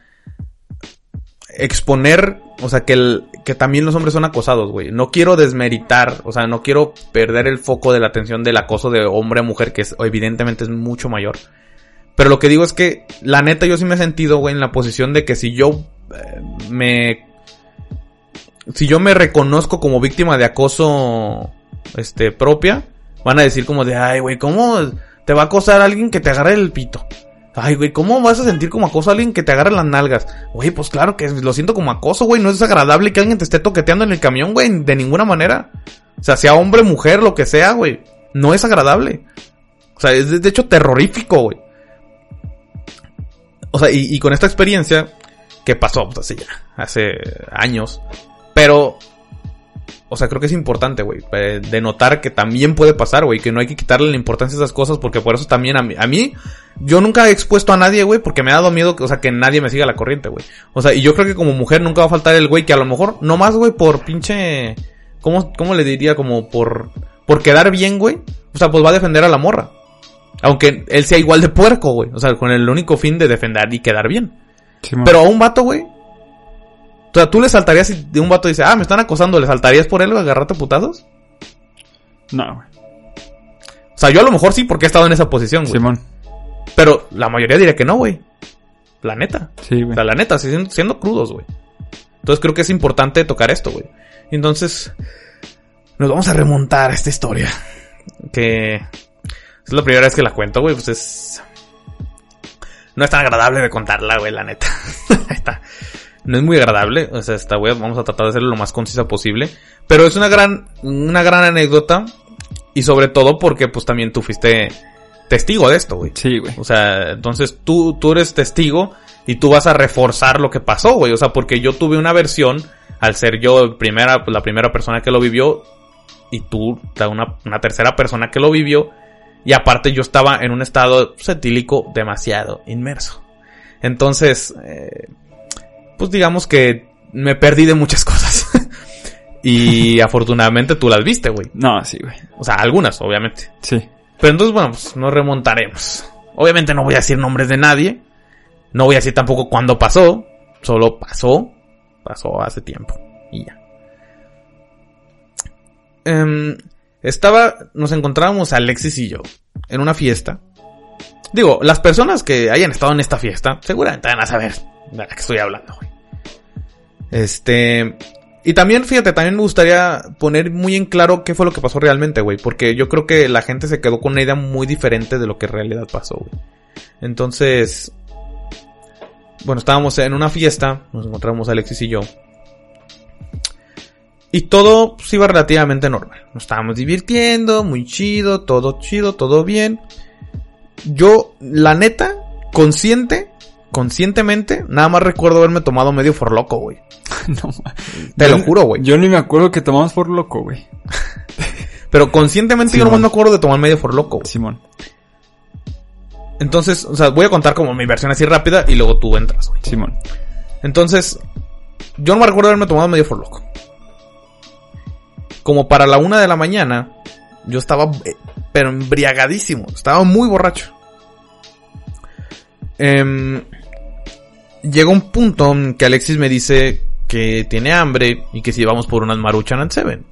exponer, o sea, que el, que también los hombres son acosados, güey. No quiero desmeritar, o sea, no quiero perder el foco de la atención del acoso de hombre a mujer, que es, evidentemente es mucho mayor. Pero lo que digo es que, la neta, yo sí me he sentido, güey, en la posición de que si yo eh, me... Si yo me reconozco como víctima de acoso, este, propia, van a decir como de, ay, güey, ¿cómo te va a acosar alguien que te agarre el pito? Ay, güey, ¿cómo vas a sentir como acoso a alguien que te agarre las nalgas? Güey, pues claro que lo siento como acoso, güey. No es agradable que alguien te esté toqueteando en el camión, güey, de ninguna manera. O sea, sea hombre, mujer, lo que sea, güey. No es agradable. O sea, es de hecho terrorífico, güey. O sea, y, y con esta experiencia, que pasó, pues así ya, hace años. Pero, o sea, creo que es importante, güey, eh, de notar que también puede pasar, güey, que no hay que quitarle la importancia a esas cosas porque por eso también a mí, a mí, yo nunca he expuesto a nadie, güey, porque me ha dado miedo, o sea, que nadie me siga la corriente, güey. O sea, y yo creo que como mujer nunca va a faltar el güey que a lo mejor, no más, güey, por pinche, ¿cómo, cómo le diría? Como por, por quedar bien, güey. O sea, pues va a defender a la morra. Aunque él sea igual de puerco, güey. O sea, con el único fin de defender y quedar bien. Pero a un vato, güey. O sea, tú le saltarías si de un vato dice, ah, me están acosando, ¿le saltarías por él, güey, agarrarte a putazos? No, güey. O sea, yo a lo mejor sí porque he estado en esa posición, güey. Simón. Pero la mayoría diría que no, güey. La neta. Sí, O güey. sea, la neta, siendo, siendo crudos, güey. Entonces creo que es importante tocar esto, güey. Y Entonces, nos vamos a remontar a esta historia. Que es la primera vez que la cuento, güey. Pues es... No es tan agradable de contarla, güey, la neta. Ahí está. No es muy agradable. O sea, esta, güey, vamos a tratar de hacerlo lo más concisa posible. Pero es una gran, una gran anécdota. Y sobre todo porque, pues, también tú fuiste testigo de esto, güey. Sí, güey. O sea, entonces tú, tú eres testigo y tú vas a reforzar lo que pasó, güey. O sea, porque yo tuve una versión, al ser yo primera, la primera persona que lo vivió, y tú, una, una tercera persona que lo vivió, y aparte yo estaba en un estado cetílico demasiado inmerso. Entonces, eh, pues digamos que me perdí de muchas cosas. y afortunadamente tú las viste, güey. No, sí, güey. O sea, algunas, obviamente. Sí. Pero entonces, bueno, pues nos remontaremos. Obviamente no voy a decir nombres de nadie. No voy a decir tampoco cuándo pasó. Solo pasó. Pasó hace tiempo. Y ya. Em, estaba, nos encontrábamos Alexis y yo en una fiesta. Digo, las personas que hayan estado en esta fiesta seguramente van a saber de que estoy hablando, güey. Este, y también, fíjate, también me gustaría poner muy en claro qué fue lo que pasó realmente, güey. Porque yo creo que la gente se quedó con una idea muy diferente de lo que en realidad pasó, güey. Entonces, bueno, estábamos en una fiesta, nos encontramos Alexis y yo. Y todo pues, iba relativamente normal. Nos estábamos divirtiendo, muy chido, todo chido, todo bien. Yo, la neta, consciente, conscientemente, nada más recuerdo haberme tomado medio for loco, güey. no, Te Yo- lo juro, güey. Yo ni me acuerdo que tomamos por loco, güey. Pero conscientemente Sí, yo man. me acuerdo de tomar medio for loco. güey. Simón. Entonces, o sea, voy a contar como mi versión así rápida y luego tú entras, güey. Simón. Entonces, yo no me recuerdo haberme tomado medio for loco. Como para la una de la mañana, yo estaba, eh, pero embriagadísimo. Estaba muy borracho. Em, llega un punto en que Alexis me dice que tiene hambre y que si vamos por unas maruchan and seven.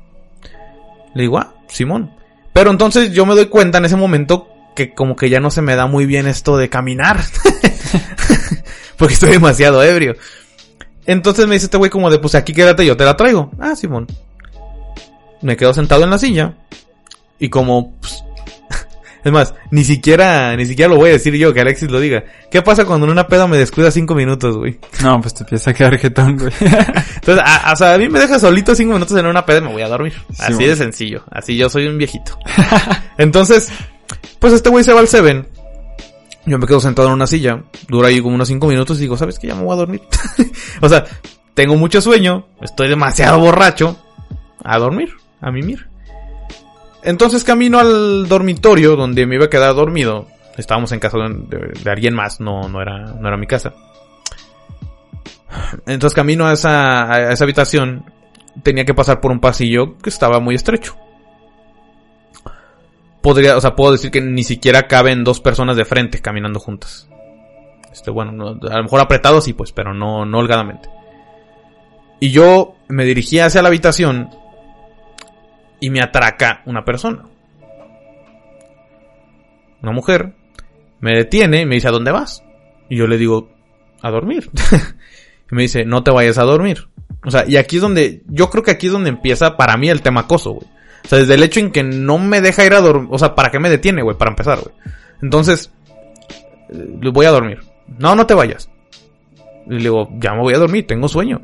Le digo, ah, Simón. Pero entonces yo me doy cuenta en ese momento que como que ya no se me da muy bien esto de caminar. Porque estoy demasiado ebrio. Entonces me dice este güey como de, pues aquí quédate, yo te la traigo. Ah, Simón. Me quedo sentado en la silla. Y como, pues, es más, ni siquiera, ni siquiera lo voy a decir yo, que Alexis lo diga. ¿Qué pasa cuando en una peda me descuida cinco minutos, güey? No, pues te empieza a quedar jetón, güey. Entonces, a, o sea, a mí me deja solito cinco minutos en una peda y me voy a dormir. Así de sencillo. Así yo soy un viejito. Entonces, pues este güey se va al Seven. Yo me quedo sentado en una silla. Dura ahí como unos cinco minutos y digo, ¿sabes qué? Ya me voy a dormir. o sea, tengo mucho sueño. Estoy demasiado borracho. A dormir. A mimir. Entonces camino al dormitorio donde me iba a quedar dormido. Estábamos en casa de, alguien más, no, no, era, no era mi casa. Entonces camino a esa, a esa habitación. Tenía que pasar por un pasillo que estaba muy estrecho. Podría, o sea, puedo decir que ni siquiera caben dos personas de frente caminando juntas. Este, bueno, a lo mejor apretados sí, pues, pero no, no holgadamente. Y yo me dirigí hacia la habitación y me atraca una persona. Una mujer me detiene y me dice, ¿a dónde vas? Y yo le digo, a dormir. y me dice, no te vayas a dormir. O sea, y aquí es donde, yo creo que aquí es donde empieza para mí el tema acoso, güey. O sea, desde el hecho en que no me deja ir a dormir, o sea, ¿para qué me detiene, güey? Para empezar, güey. Entonces, le voy a dormir. No, no te vayas. Y le digo, ya me voy a dormir, tengo sueño.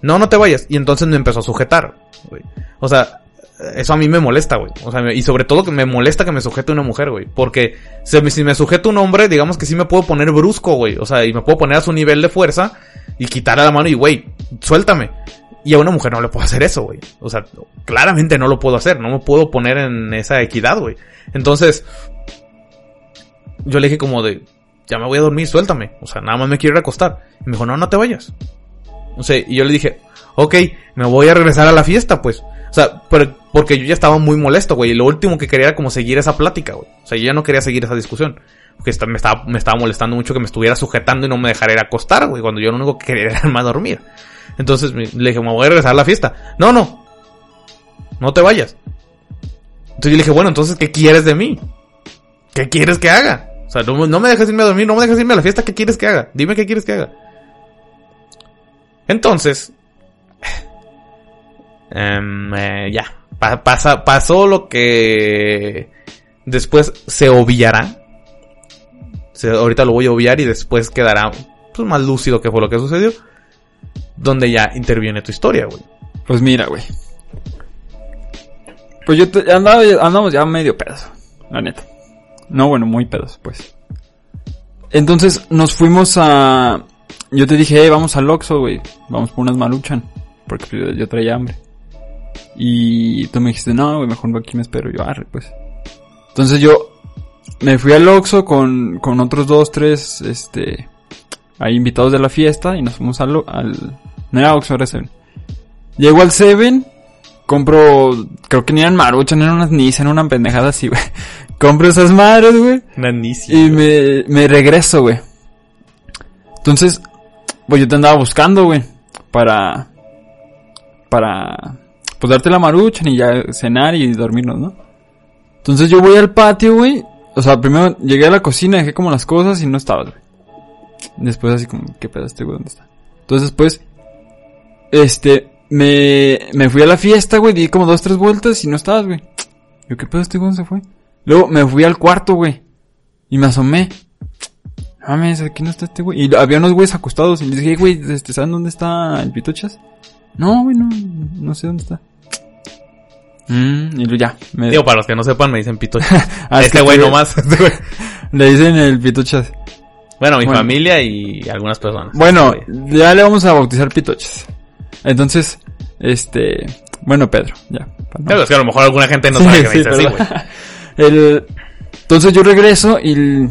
No, no te vayas. Y entonces me empezó a sujetar, güey. O sea, eso a mí me molesta, güey. O sea, y sobre todo que me molesta que me sujete una mujer, güey. Porque si me, sujeta un hombre, digamos que sí me puedo poner brusco, güey. O sea, y me puedo poner a su nivel de fuerza y quitarle la mano y, güey, suéltame. Y a una mujer no le puedo hacer eso, güey. O sea, claramente no lo puedo hacer. No me puedo poner en esa equidad, güey. Entonces, yo le dije como de, ya me voy a dormir, suéltame. O sea, nada más me quiero ir acostar. Y me dijo, no, no te vayas. O sea, y yo le dije, ok, me voy a regresar a la fiesta, pues. O sea, porque yo ya estaba muy molesto, güey. Y lo último que quería era como seguir esa plática, güey. O sea, yo ya no quería seguir esa discusión. Porque me estaba, molestando mucho que me estuviera sujetando y no me dejara ir acostar, güey. Cuando yo lo único que quería era más dormir. Entonces le dije, me voy a regresar a la fiesta. No, no. No te vayas. Entonces yo le dije, bueno, entonces, ¿qué quieres de mí? ¿Qué quieres que haga? O sea, no me dejes irme a dormir, no me dejes irme a la fiesta, ¿qué quieres que haga? Dime qué quieres que haga. Entonces, Em, eh, ya. pasa, pasó lo que después se obviará. ahorita lo voy a obviar y después quedará pues, más lúcido que fue lo que sucedió. Donde ya interviene tu historia, güey. Pues mira, güey. Pues yo andamos ya medio pedazo, la neta. No, bueno, muy pedazo, pues. Entonces nos fuimos a... Yo te dije, hey, vamos al Oxxo, güey. Vamos por unas maluchan. Porque pues, yo traía hambre. Y tú me dijiste, no, güey, mejor aquí me espero. Yo, arre, pues. Entonces yo me fui al Oxxo con, con otros dos, tres, este, ahí invitados de la fiesta y nos fuimos al, al no era Oxxo, era Seven. Llego al Seven, compro, creo que ni eran maruchan, eran unas Nissan, una pendejada así, güey. compro esas madres, güey. Una Y me, me regreso, güey. Entonces, pues yo te andaba buscando, güey, para, para, pues darte la marucha y ya cenar y dormirnos, ¿no? Entonces yo voy al patio, güey. O sea, primero llegué a la cocina, dejé como las cosas y no estabas, güey. Después así como, ¿qué pedo este güey? ¿Dónde está? Entonces después, este, me, me fui a la fiesta, güey, di como dos, tres vueltas y no estabas, güey. Yo, ¿qué pedo este güey? ¿Dónde se fue? Luego me fui al cuarto, güey. Y me asomé. Mames, aquí no está este güey. Y había unos güeyes acostados. Y les dije, güey, este, ¿saben dónde está el pitochas? No, güey, no, no sé dónde está. Mm, y ya. Me... Digo, para los que no sepan, me dicen pitochas. Ah, este güey nomás. le dicen el pitochas. Bueno, mi familia y algunas personas. Bueno, ya le vamos a bautizar pitochas. Entonces, este... Bueno, Pedro, ya. Pero es que a lo mejor alguna gente no sabe que me dice así, güey. El... Entonces yo regreso y...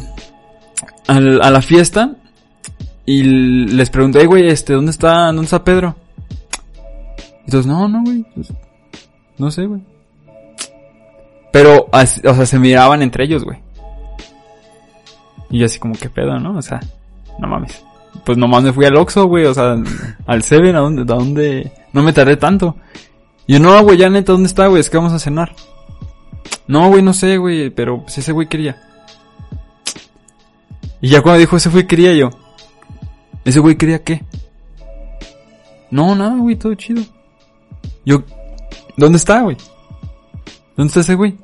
Al, a la fiesta y les pregunté, güey, este, ¿dónde está, dónde está Pedro? Entonces, no, no, güey. Pues, no sé, güey. Pero, o sea, se miraban entre ellos, güey. Y yo así como, ¿qué pedo, no? O sea, no mames. pues nomás me fui al Oxxo, güey, o sea, al Seven, ¿a dónde, a dónde? No me tardé tanto. Y yo, no, güey, ya neta, ¿dónde está, güey? Es que vamos a cenar. No, güey, no sé, güey, pero pues ese güey quería. Y ya cuando dijo ese güey quería yo. ¿Ese güey quería qué? No, nada, güey, todo chido. Yo, ¿dónde está, güey? ¿Dónde está ese güey?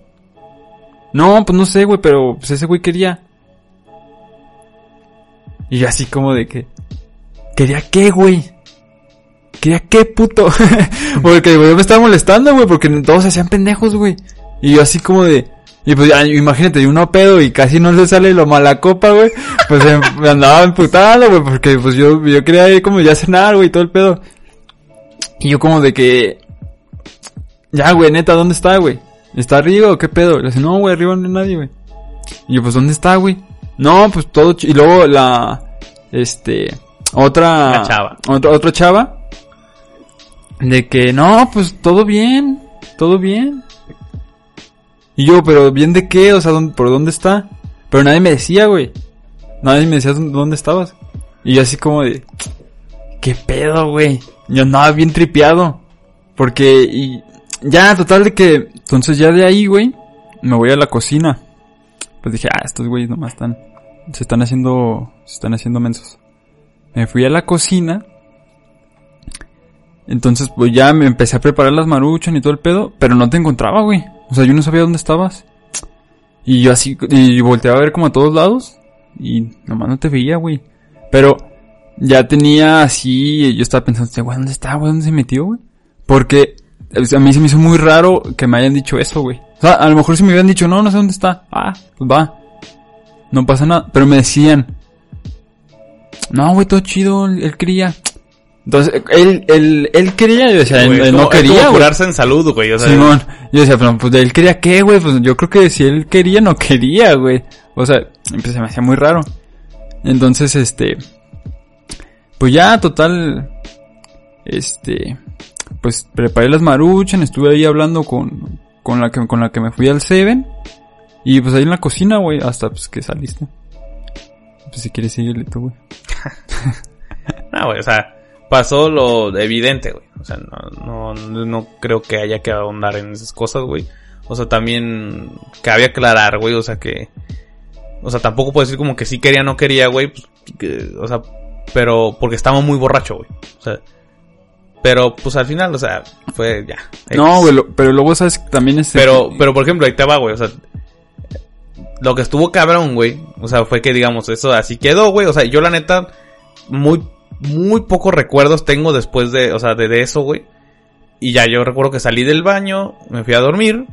No, pues no sé, güey, pero pues ese güey quería. Y yo así como de que... ¿Quería qué, güey? ¿Quería qué, puto? porque, güey, me estaba molestando, güey, porque todos hacían pendejos, güey. Y yo así como de... Y pues imagínate, uno pedo y casi no se sale lo mala copa, güey. Pues eh, me andaba emputando, güey, porque pues yo, yo quería ir como ya cenar, güey, todo el pedo. Y yo como de que... Ya, güey, neta, ¿dónde está, güey? ¿Está arriba o qué pedo? Le dice, no, güey, arriba no hay nadie, güey. Y yo, pues, ¿dónde está, güey? No, pues todo... Y luego la... Este... Otra... La chava. Otra, otra chava. De que, no, pues todo bien. Todo bien. Y yo, pero ¿bien de qué? O sea, ¿dónde- ¿por dónde está? Pero nadie me decía, güey. Nadie me decía dónde dónde estabas. Y yo así como de... ¿Qué pedo, güey? Yo andaba bien tripeado. Porque... Y ya, total de que... Entonces ya de ahí, güey. Me voy a la cocina. Pues dije, ah, estos güeyes nomás están... Se están haciendo... Se están haciendo mensos. Me fui a la cocina. Entonces, pues ya me empecé a preparar las maruchan y todo el pedo. Pero no te encontraba, güey. O sea, yo no sabía dónde estabas. Y yo así... Y volteaba a ver como a todos lados. Y nomás no te veía, güey. Pero... Ya tenía así... Yo estaba pensando, "Este güey, ¿dónde está, güey? ¿Dónde se metió, güey? Porque... a mí se me hizo muy raro que me hayan dicho eso, güey. O sea, a lo mejor si me hubieran dicho, no, no sé dónde está. Ah, pues va. No pasa nada. Pero me decían, no, güey, todo chido, él, quería. Entonces, él, él, él quería, yo decía, él, Güey, él es no como- quería, como curarse en salud, güey. O sea, Simón, yo decía, pero pues él quería qué, güey, pues yo creo que si él quería, no quería, güey. O sea, pues se me hacía muy raro. Entonces, este, pues ya, total, este, pues preparé las maruchan, estuve ahí hablando con, con la que, con la que me fui al Seven. Y pues ahí en la cocina, güey, hasta pues que saliste. Pues si quieres seguirle tú, güey. No, güey, o sea, pasó lo evidente, güey. O sea, no, no, no creo que haya que ahondar en esas cosas, güey. O sea, también cabe aclarar, güey, o sea que... O sea, tampoco puedo decir como que sí quería, no quería, güey. Pues, que- o sea, pero porque estaba muy borracho, güey. O sea, pero pues al final, o sea, fue ya. No, güey, lo- pero luego sabes que también es... Pero, pero por ejemplo, ahí te va, güey. O sea, lo que estuvo cabrón, güey. O sea, fue que digamos, eso así quedó, güey. O sea, yo la neta, muy, muy pocos recuerdos tengo después de, o sea, de, de eso, güey. Y ya yo recuerdo que salí del baño, me fui a dormir.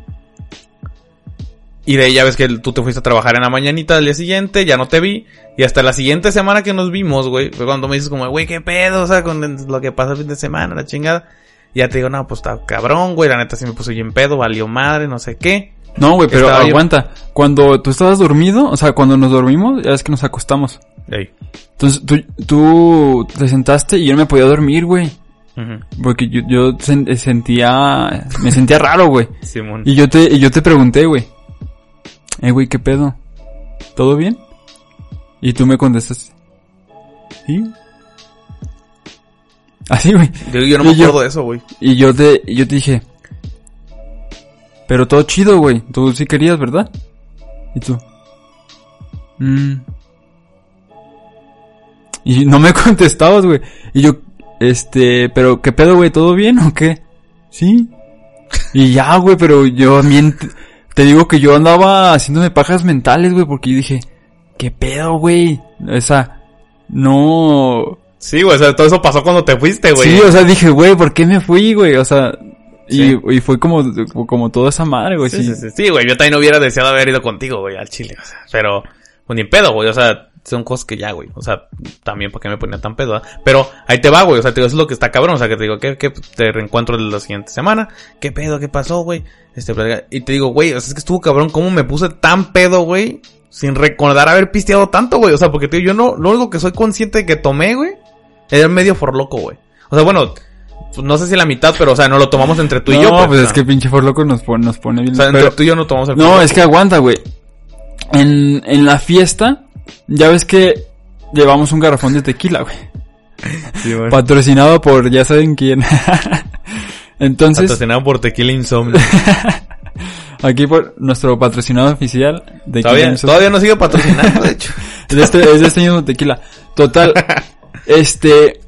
Y de ahí ya ves que tú te fuiste a trabajar en la mañanita del día siguiente, ya no te vi. Y hasta la siguiente semana que nos vimos, güey, fue cuando me dices como, güey, qué pedo, o sea, con lo que pasa el fin de semana, la chingada. Y ya te digo, no, pues está cabrón, güey, la neta sí me puse bien pedo, valió madre, no sé qué. No, güey, pero Estaba yo- aguanta. Cuando tú estabas dormido, o sea, cuando nos dormimos, ya es que nos acostamos. Ey. Entonces tú, tú te sentaste y yo no me podía dormir, güey. Porque yo, yo sen- sentía, me sentía raro, güey. Simón. Y yo te, y yo te pregunté, güey. Eh, güey, ¿qué pedo? ¿Todo bien? Y tú me contestaste. ¿Sí? Así, güey. Yo, yo no me y yo- acuerdo de eso, güey. Y yo te, yo te dije. Pero todo chido, güey. Tú sí querías, ¿verdad? Y tú. "Mm". Y no me contestabas, güey. Y yo, este, pero ¿qué pedo, güey? ¿Todo bien o qué? Sí. Y ya, güey, pero yo también te, digo que yo andaba haciéndome pajas mentales, güey, porque yo dije, ¿qué pedo, güey? Esa, no, Sí, güey, o sea, todo eso pasó cuando te fuiste, güey. Sí, o sea, dije, güey, ¿por qué me fui, güey? O sea, y, Sí. y fue como, como toda esa madre, güey. Sí, Sí, sí, sí, sí, güey, yo también hubiera deseado haber ido contigo, güey, al Chile, o sea, pero, pues ni pedo, güey, o sea, son cosas que ya, güey, o sea, también para qué me ponía tan pedo, ¿ah? pero ahí te va, güey, o sea, te digo, eso es lo que está cabrón, o sea, que te digo, que, que te reencuentro la siguiente semana, qué pedo, qué pasó, güey, este, y te digo, güey, o sea, es que estuvo cabrón, cómo me puse tan pedo, güey, sin recordar haber pisteado tanto, güey, o sea, porque te digo, yo no, lo único que soy consciente de que tomé, güey, era medio forloco, güey, o sea, bueno, pues, no sé si la mitad, pero, o sea, no lo tomamos entre tú y no, yo, pues o es que pinche Forloco nos pone, nos pone bien. o sea, entre pero- tú y yo no tomamos el no, Forloco. es que aguanta, güey. En, en la fiesta, ya ves que llevamos un garrafón de tequila, güey. Sí, güey. Patrocinado por ya saben quién. Entonces, Patrocinado por Tequila Insomnio. aquí por nuestro patrocinado oficial de Todavía, todavía no sigue patrocinando, de hecho. Es de este, es de este mismo tequila. Total, este...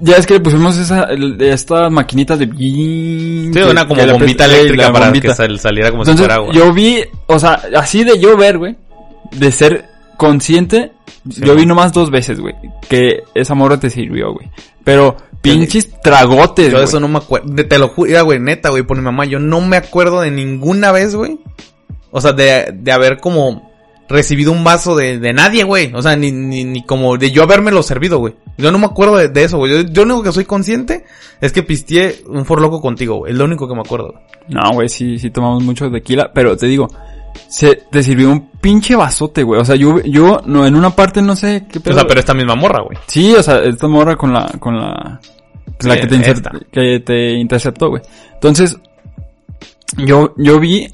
Ya es que le pusimos esa, estas maquinitas de... Sí, Sí, una como bombita eléctrica para que sal- saliera como Entonces, si fuera agua. yo vi, o sea, así de yo ver, güey, de ser consciente, Sí. yo vi nomás dos veces, güey, que esa morra te sirvió, güey. Pero pinches tragotes, Yo de eso no me acuerdo. Te lo juro, güey, neta, güey, por mi mamá. Yo no me acuerdo de ninguna vez, güey. O sea, de, de haber como recibido un vaso de, de nadie, güey. O sea, ni, ni, ni como de yo habérmelo servido, güey. Yo no me acuerdo de, de eso, güey. Yo, yo lo único que soy consciente es que pisteé un forloco contigo, güey. Es lo único que me acuerdo. No, güey, sí, sí tomamos mucho tequila, pero te digo, se te sirvió un pinche vasote, güey. O sea, yo, yo, no, en una parte no sé qué O pedo. sea, pero esta misma morra, güey. Sí, o sea, esta morra con la, con la, la Sí, que te, esta. que te interceptó, güey. Entonces, yo, yo vi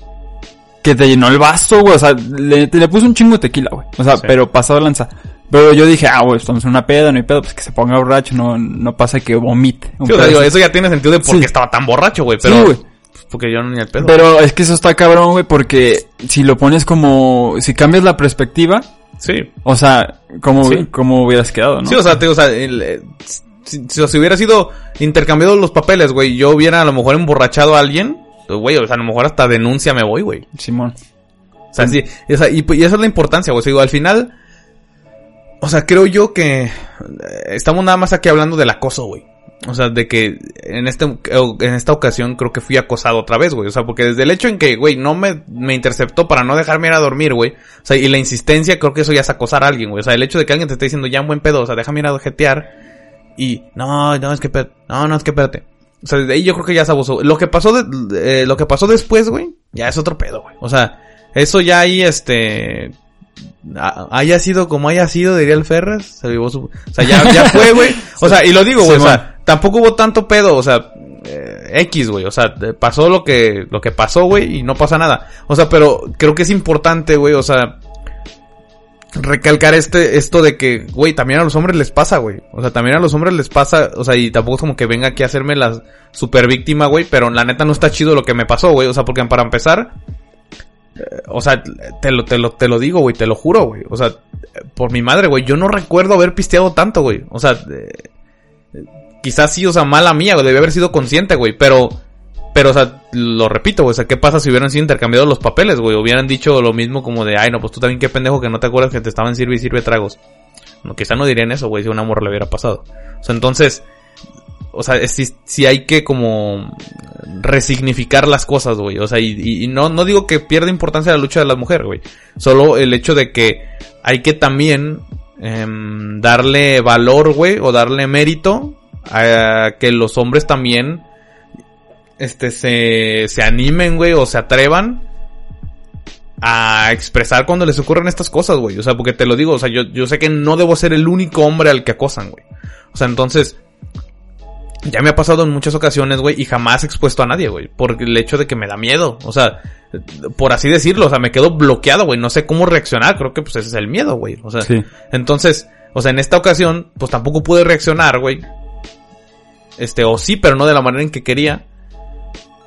que te llenó el vaso, güey. O sea, le, te le puso un chingo de tequila, güey. O sea, Sí. pero pasado lanza. Pero yo dije, ah, güey, estamos en una peda, no hay pedo, pues que se ponga borracho, no, no pasa que vomite. Un Sí, o sea, digo, eso ya tiene sentido de por qué Sí. estaba tan borracho, güey. Sí, Pero, güey. Porque yo no ni el pedo. Pero es que eso está cabrón, güey, porque si lo pones como, si cambias la perspectiva, sí. o sea, como, Sí. como hubieras quedado, ¿no? Sí, o sea, te, o sea, el, eh, si, si- si hubiera sido intercambiado los papeles, güey, yo hubiera a lo mejor emborrachado a alguien, pues, güey, o sea, a lo mejor hasta denuncia me voy, güey. Simón. O sea, sí, y, o sea, y, y esa es la importancia, güey. O sea, digo, al final, o sea, creo yo que eh, estamos nada más aquí hablando del acoso, güey. O sea, de que en este en esta ocasión creo que fui acosado otra vez, güey. O sea, porque desde el hecho en que, güey, no me, me interceptó para no dejarme ir a dormir, güey. O sea, y la insistencia, creo que eso ya es acosar a alguien, güey. O sea, el hecho de que alguien te esté diciendo ya un buen pedo, o sea, déjame ir a jetear. Y, no, no, es que, no, no, es que espérate. O sea, desde ahí yo creo que ya se abusó. Lo que pasó, de, eh, lo que pasó después, güey, ya es otro pedo, güey. O sea, eso ya ahí, este, haya sido como haya sido, diría el Ferras, se llevó su, o sea, ya, ya fue, güey. O sea, y lo digo, güey, o sea, tampoco hubo tanto pedo, o sea, eh, X, güey, o sea, pasó lo que, lo que pasó, güey, y no pasa nada. O sea, pero creo que es importante, güey, o sea, recalcar este, esto de que, güey, también a los hombres les pasa, güey. O sea, también a los hombres les pasa, o sea, y tampoco es como que venga aquí a hacerme la super víctima, güey, pero la neta no está chido lo que me pasó, güey. O sea, porque para empezar, eh, o sea, te lo, te lo, te lo digo, güey, te lo juro, güey. O sea, por mi madre, güey, yo no recuerdo haber pisteado tanto, güey. O sea, eh, quizás sí, o sea, mala mía, güey, debí haber sido consciente, güey, pero, pero, o sea, lo repito, güey, o sea, ¿qué pasa si hubieran sido intercambiados los papeles, güey? Hubieran dicho lo mismo como de, ay, no, pues tú también qué pendejo que no te acuerdas que te estaban sirve y sirve tragos. No, quizá no dirían eso, güey, si un amor le hubiera pasado. O sea, entonces, o sea, si, si hay que como resignificar las cosas, güey. O sea, y, y- no, no digo que pierda importancia la lucha de las mujeres, güey. Solo el hecho de que hay que también em, darle valor, güey, o darle mérito a que los hombres también este se, se animen, güey, o se atrevan a expresar cuando les ocurren estas cosas, güey. O sea, porque te lo digo, o sea, yo, yo sé que no debo ser el único hombre al que acosan, güey. O sea, entonces, ya me ha pasado en muchas ocasiones, güey, y jamás he expuesto a nadie, güey. Por el hecho de que me da miedo. O sea, por así decirlo, o sea, me quedo bloqueado, güey. No sé cómo reaccionar. Creo que pues ese es el miedo, güey. O sea, Sí. entonces, o sea, en esta ocasión, pues tampoco pude reaccionar, güey. Este, o sí, pero no de la manera en que quería.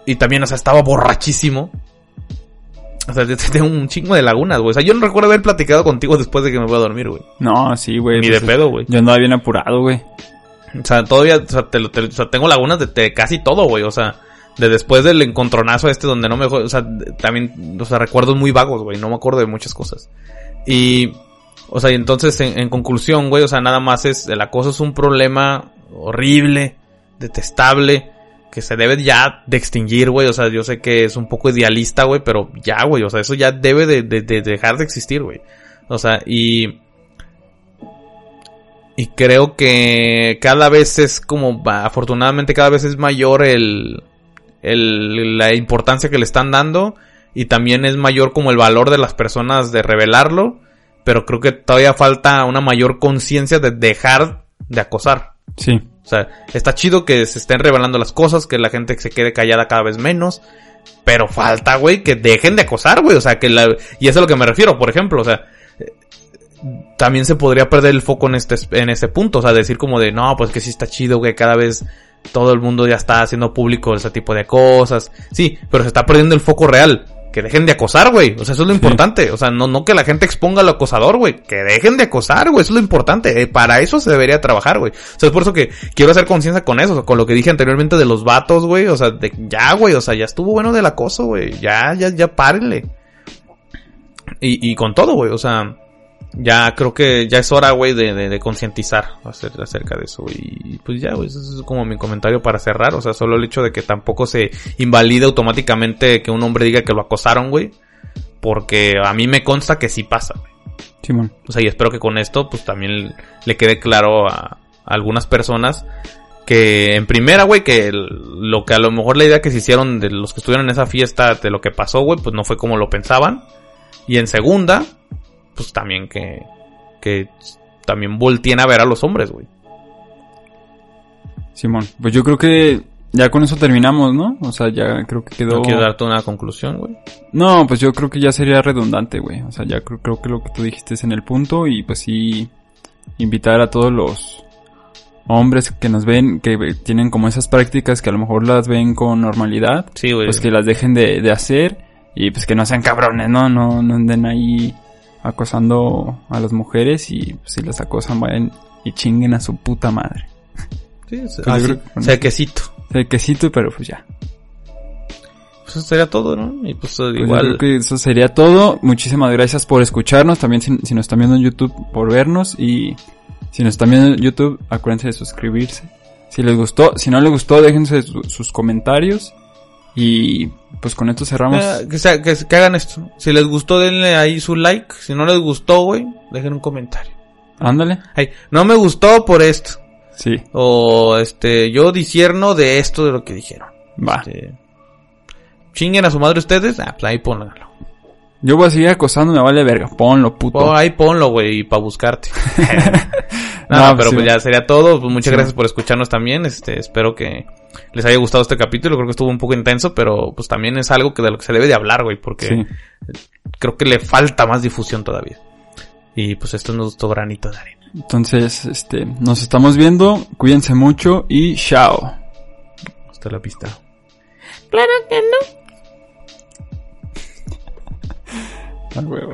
Y también, o sea, estaba borrachísimo. O sea, tengo un chingo de lagunas, güey. O sea, yo no recuerdo haber platicado contigo después de que me voy a dormir, güey. No, sí, güey. Ni pues, de pedo, güey. Yo andaba bien apurado, güey. O sea, todavía, o sea, te lo- te- o sea, tengo lagunas de, de casi todo, güey. O sea, de después del encontronazo este donde no me, o sea, también, o sea, recuerdos muy vagos, güey. No me acuerdo de muchas cosas. Y, o sea, y entonces, en, en conclusión, güey, o sea, nada más es, el acoso es un problema horrible, detestable, que se debe ya de extinguir, güey. O sea, yo sé que es un poco idealista, güey, pero ya, güey. O sea, eso ya debe de, de- de dejar de existir, güey. O sea, y... Y creo que cada vez es como, afortunadamente cada vez es mayor el, la importancia que le están dando y también es mayor como el valor de las personas de revelarlo, pero creo que todavía falta una mayor conciencia de dejar de acosar. Sí. O sea, está chido que se estén revelando las cosas, que la gente se quede callada cada vez menos. Pero falta, güey, que dejen de acosar, güey. O sea, que la... Y eso es a lo que me refiero, por ejemplo. O sea, también se podría perder el foco en este, en este punto. O sea, decir como de, no, pues que sí está chido, güey, cada vez todo el mundo ya está haciendo público ese tipo de cosas. Sí, pero se está perdiendo el foco real. Que dejen de acosar, güey. O sea, eso es lo importante. O sea, no, no que la gente exponga al acosador, güey. Que dejen de acosar, güey. Eso es lo importante. Eh, para eso se debería trabajar, güey. O sea, es por eso que quiero hacer conciencia con eso. O sea, con lo que dije anteriormente de los vatos, güey. O sea, de, ya, güey. O sea, ya estuvo bueno del acoso, güey. Ya, ya, ya párenle. Y, y con todo, güey. O sea, ya creo que ya es hora, güey, de, de, de concientizar acerca de eso. Y pues ya, güey, eso es como mi comentario para cerrar. O sea, solo el hecho de que tampoco se invalide automáticamente que un hombre diga que lo acosaron, güey. Porque a mí me consta que sí pasa, güey. Simón. O sea, y espero que con esto, pues también le quede claro a, a algunas personas que en primera, güey, que lo que a lo mejor la idea que se hicieron de los que estuvieron en esa fiesta de lo que pasó, güey, pues no fue como lo pensaban. Y en segunda, pues también que, que también volteen a ver a los hombres, güey. Simón. Pues yo creo que ya con eso terminamos, ¿no? O sea, ya creo que quedó... No quiero darte una conclusión, güey. No, pues yo creo que ya sería redundante, güey. O sea, ya creo, creo que lo que tú dijiste es en el punto y pues sí invitar a todos los hombres que nos ven, que tienen como esas prácticas que a lo mejor las ven con normalidad, Sí, güey. pues que las dejen de, de hacer y pues que no sean cabrones, ¿no? No, no anden ahí acosando a las mujeres y pues, si las acosan vayan y chinguen a su puta madre. Sí, es- yo así, creo que pero pues ya. Pues eso sería todo, ¿no? Y pues, Pues yo igual. creo que eso sería todo. Muchísimas gracias por escucharnos. También si, si nos están viendo en YouTube, por vernos. Y si nos están viendo en YouTube, acuérdense de suscribirse. Si les gustó, si no les gustó, déjense su- sus comentarios. Y pues con esto cerramos. Eh, que, sea- que, que hagan esto. Si les gustó, denle ahí su like. Si no les gustó, güey, dejen un comentario. Ándale. Ay, no me gustó por esto. Sí, O este, yo disierno de esto de lo que dijeron. va. Este, chinguen a su madre ustedes. Ah, pues ahí pónganlo. Yo voy a seguir acosando, me vale verga. Ponlo, puto. Oh, ahí ponlo, güey, para buscarte. no, pero sí. pues ya sería todo. Pues muchas Sí. gracias por escucharnos también. Este, espero que les haya gustado este capítulo. Creo que estuvo un poco intenso, pero pues también es algo que de lo que se debe de hablar, güey, porque Sí. creo que le falta más difusión todavía. Y pues esto es nuestro granito de arena. Entonces, este, nos estamos viendo. Cuídense mucho y chao. Hasta la pista. Claro que no. Huevo.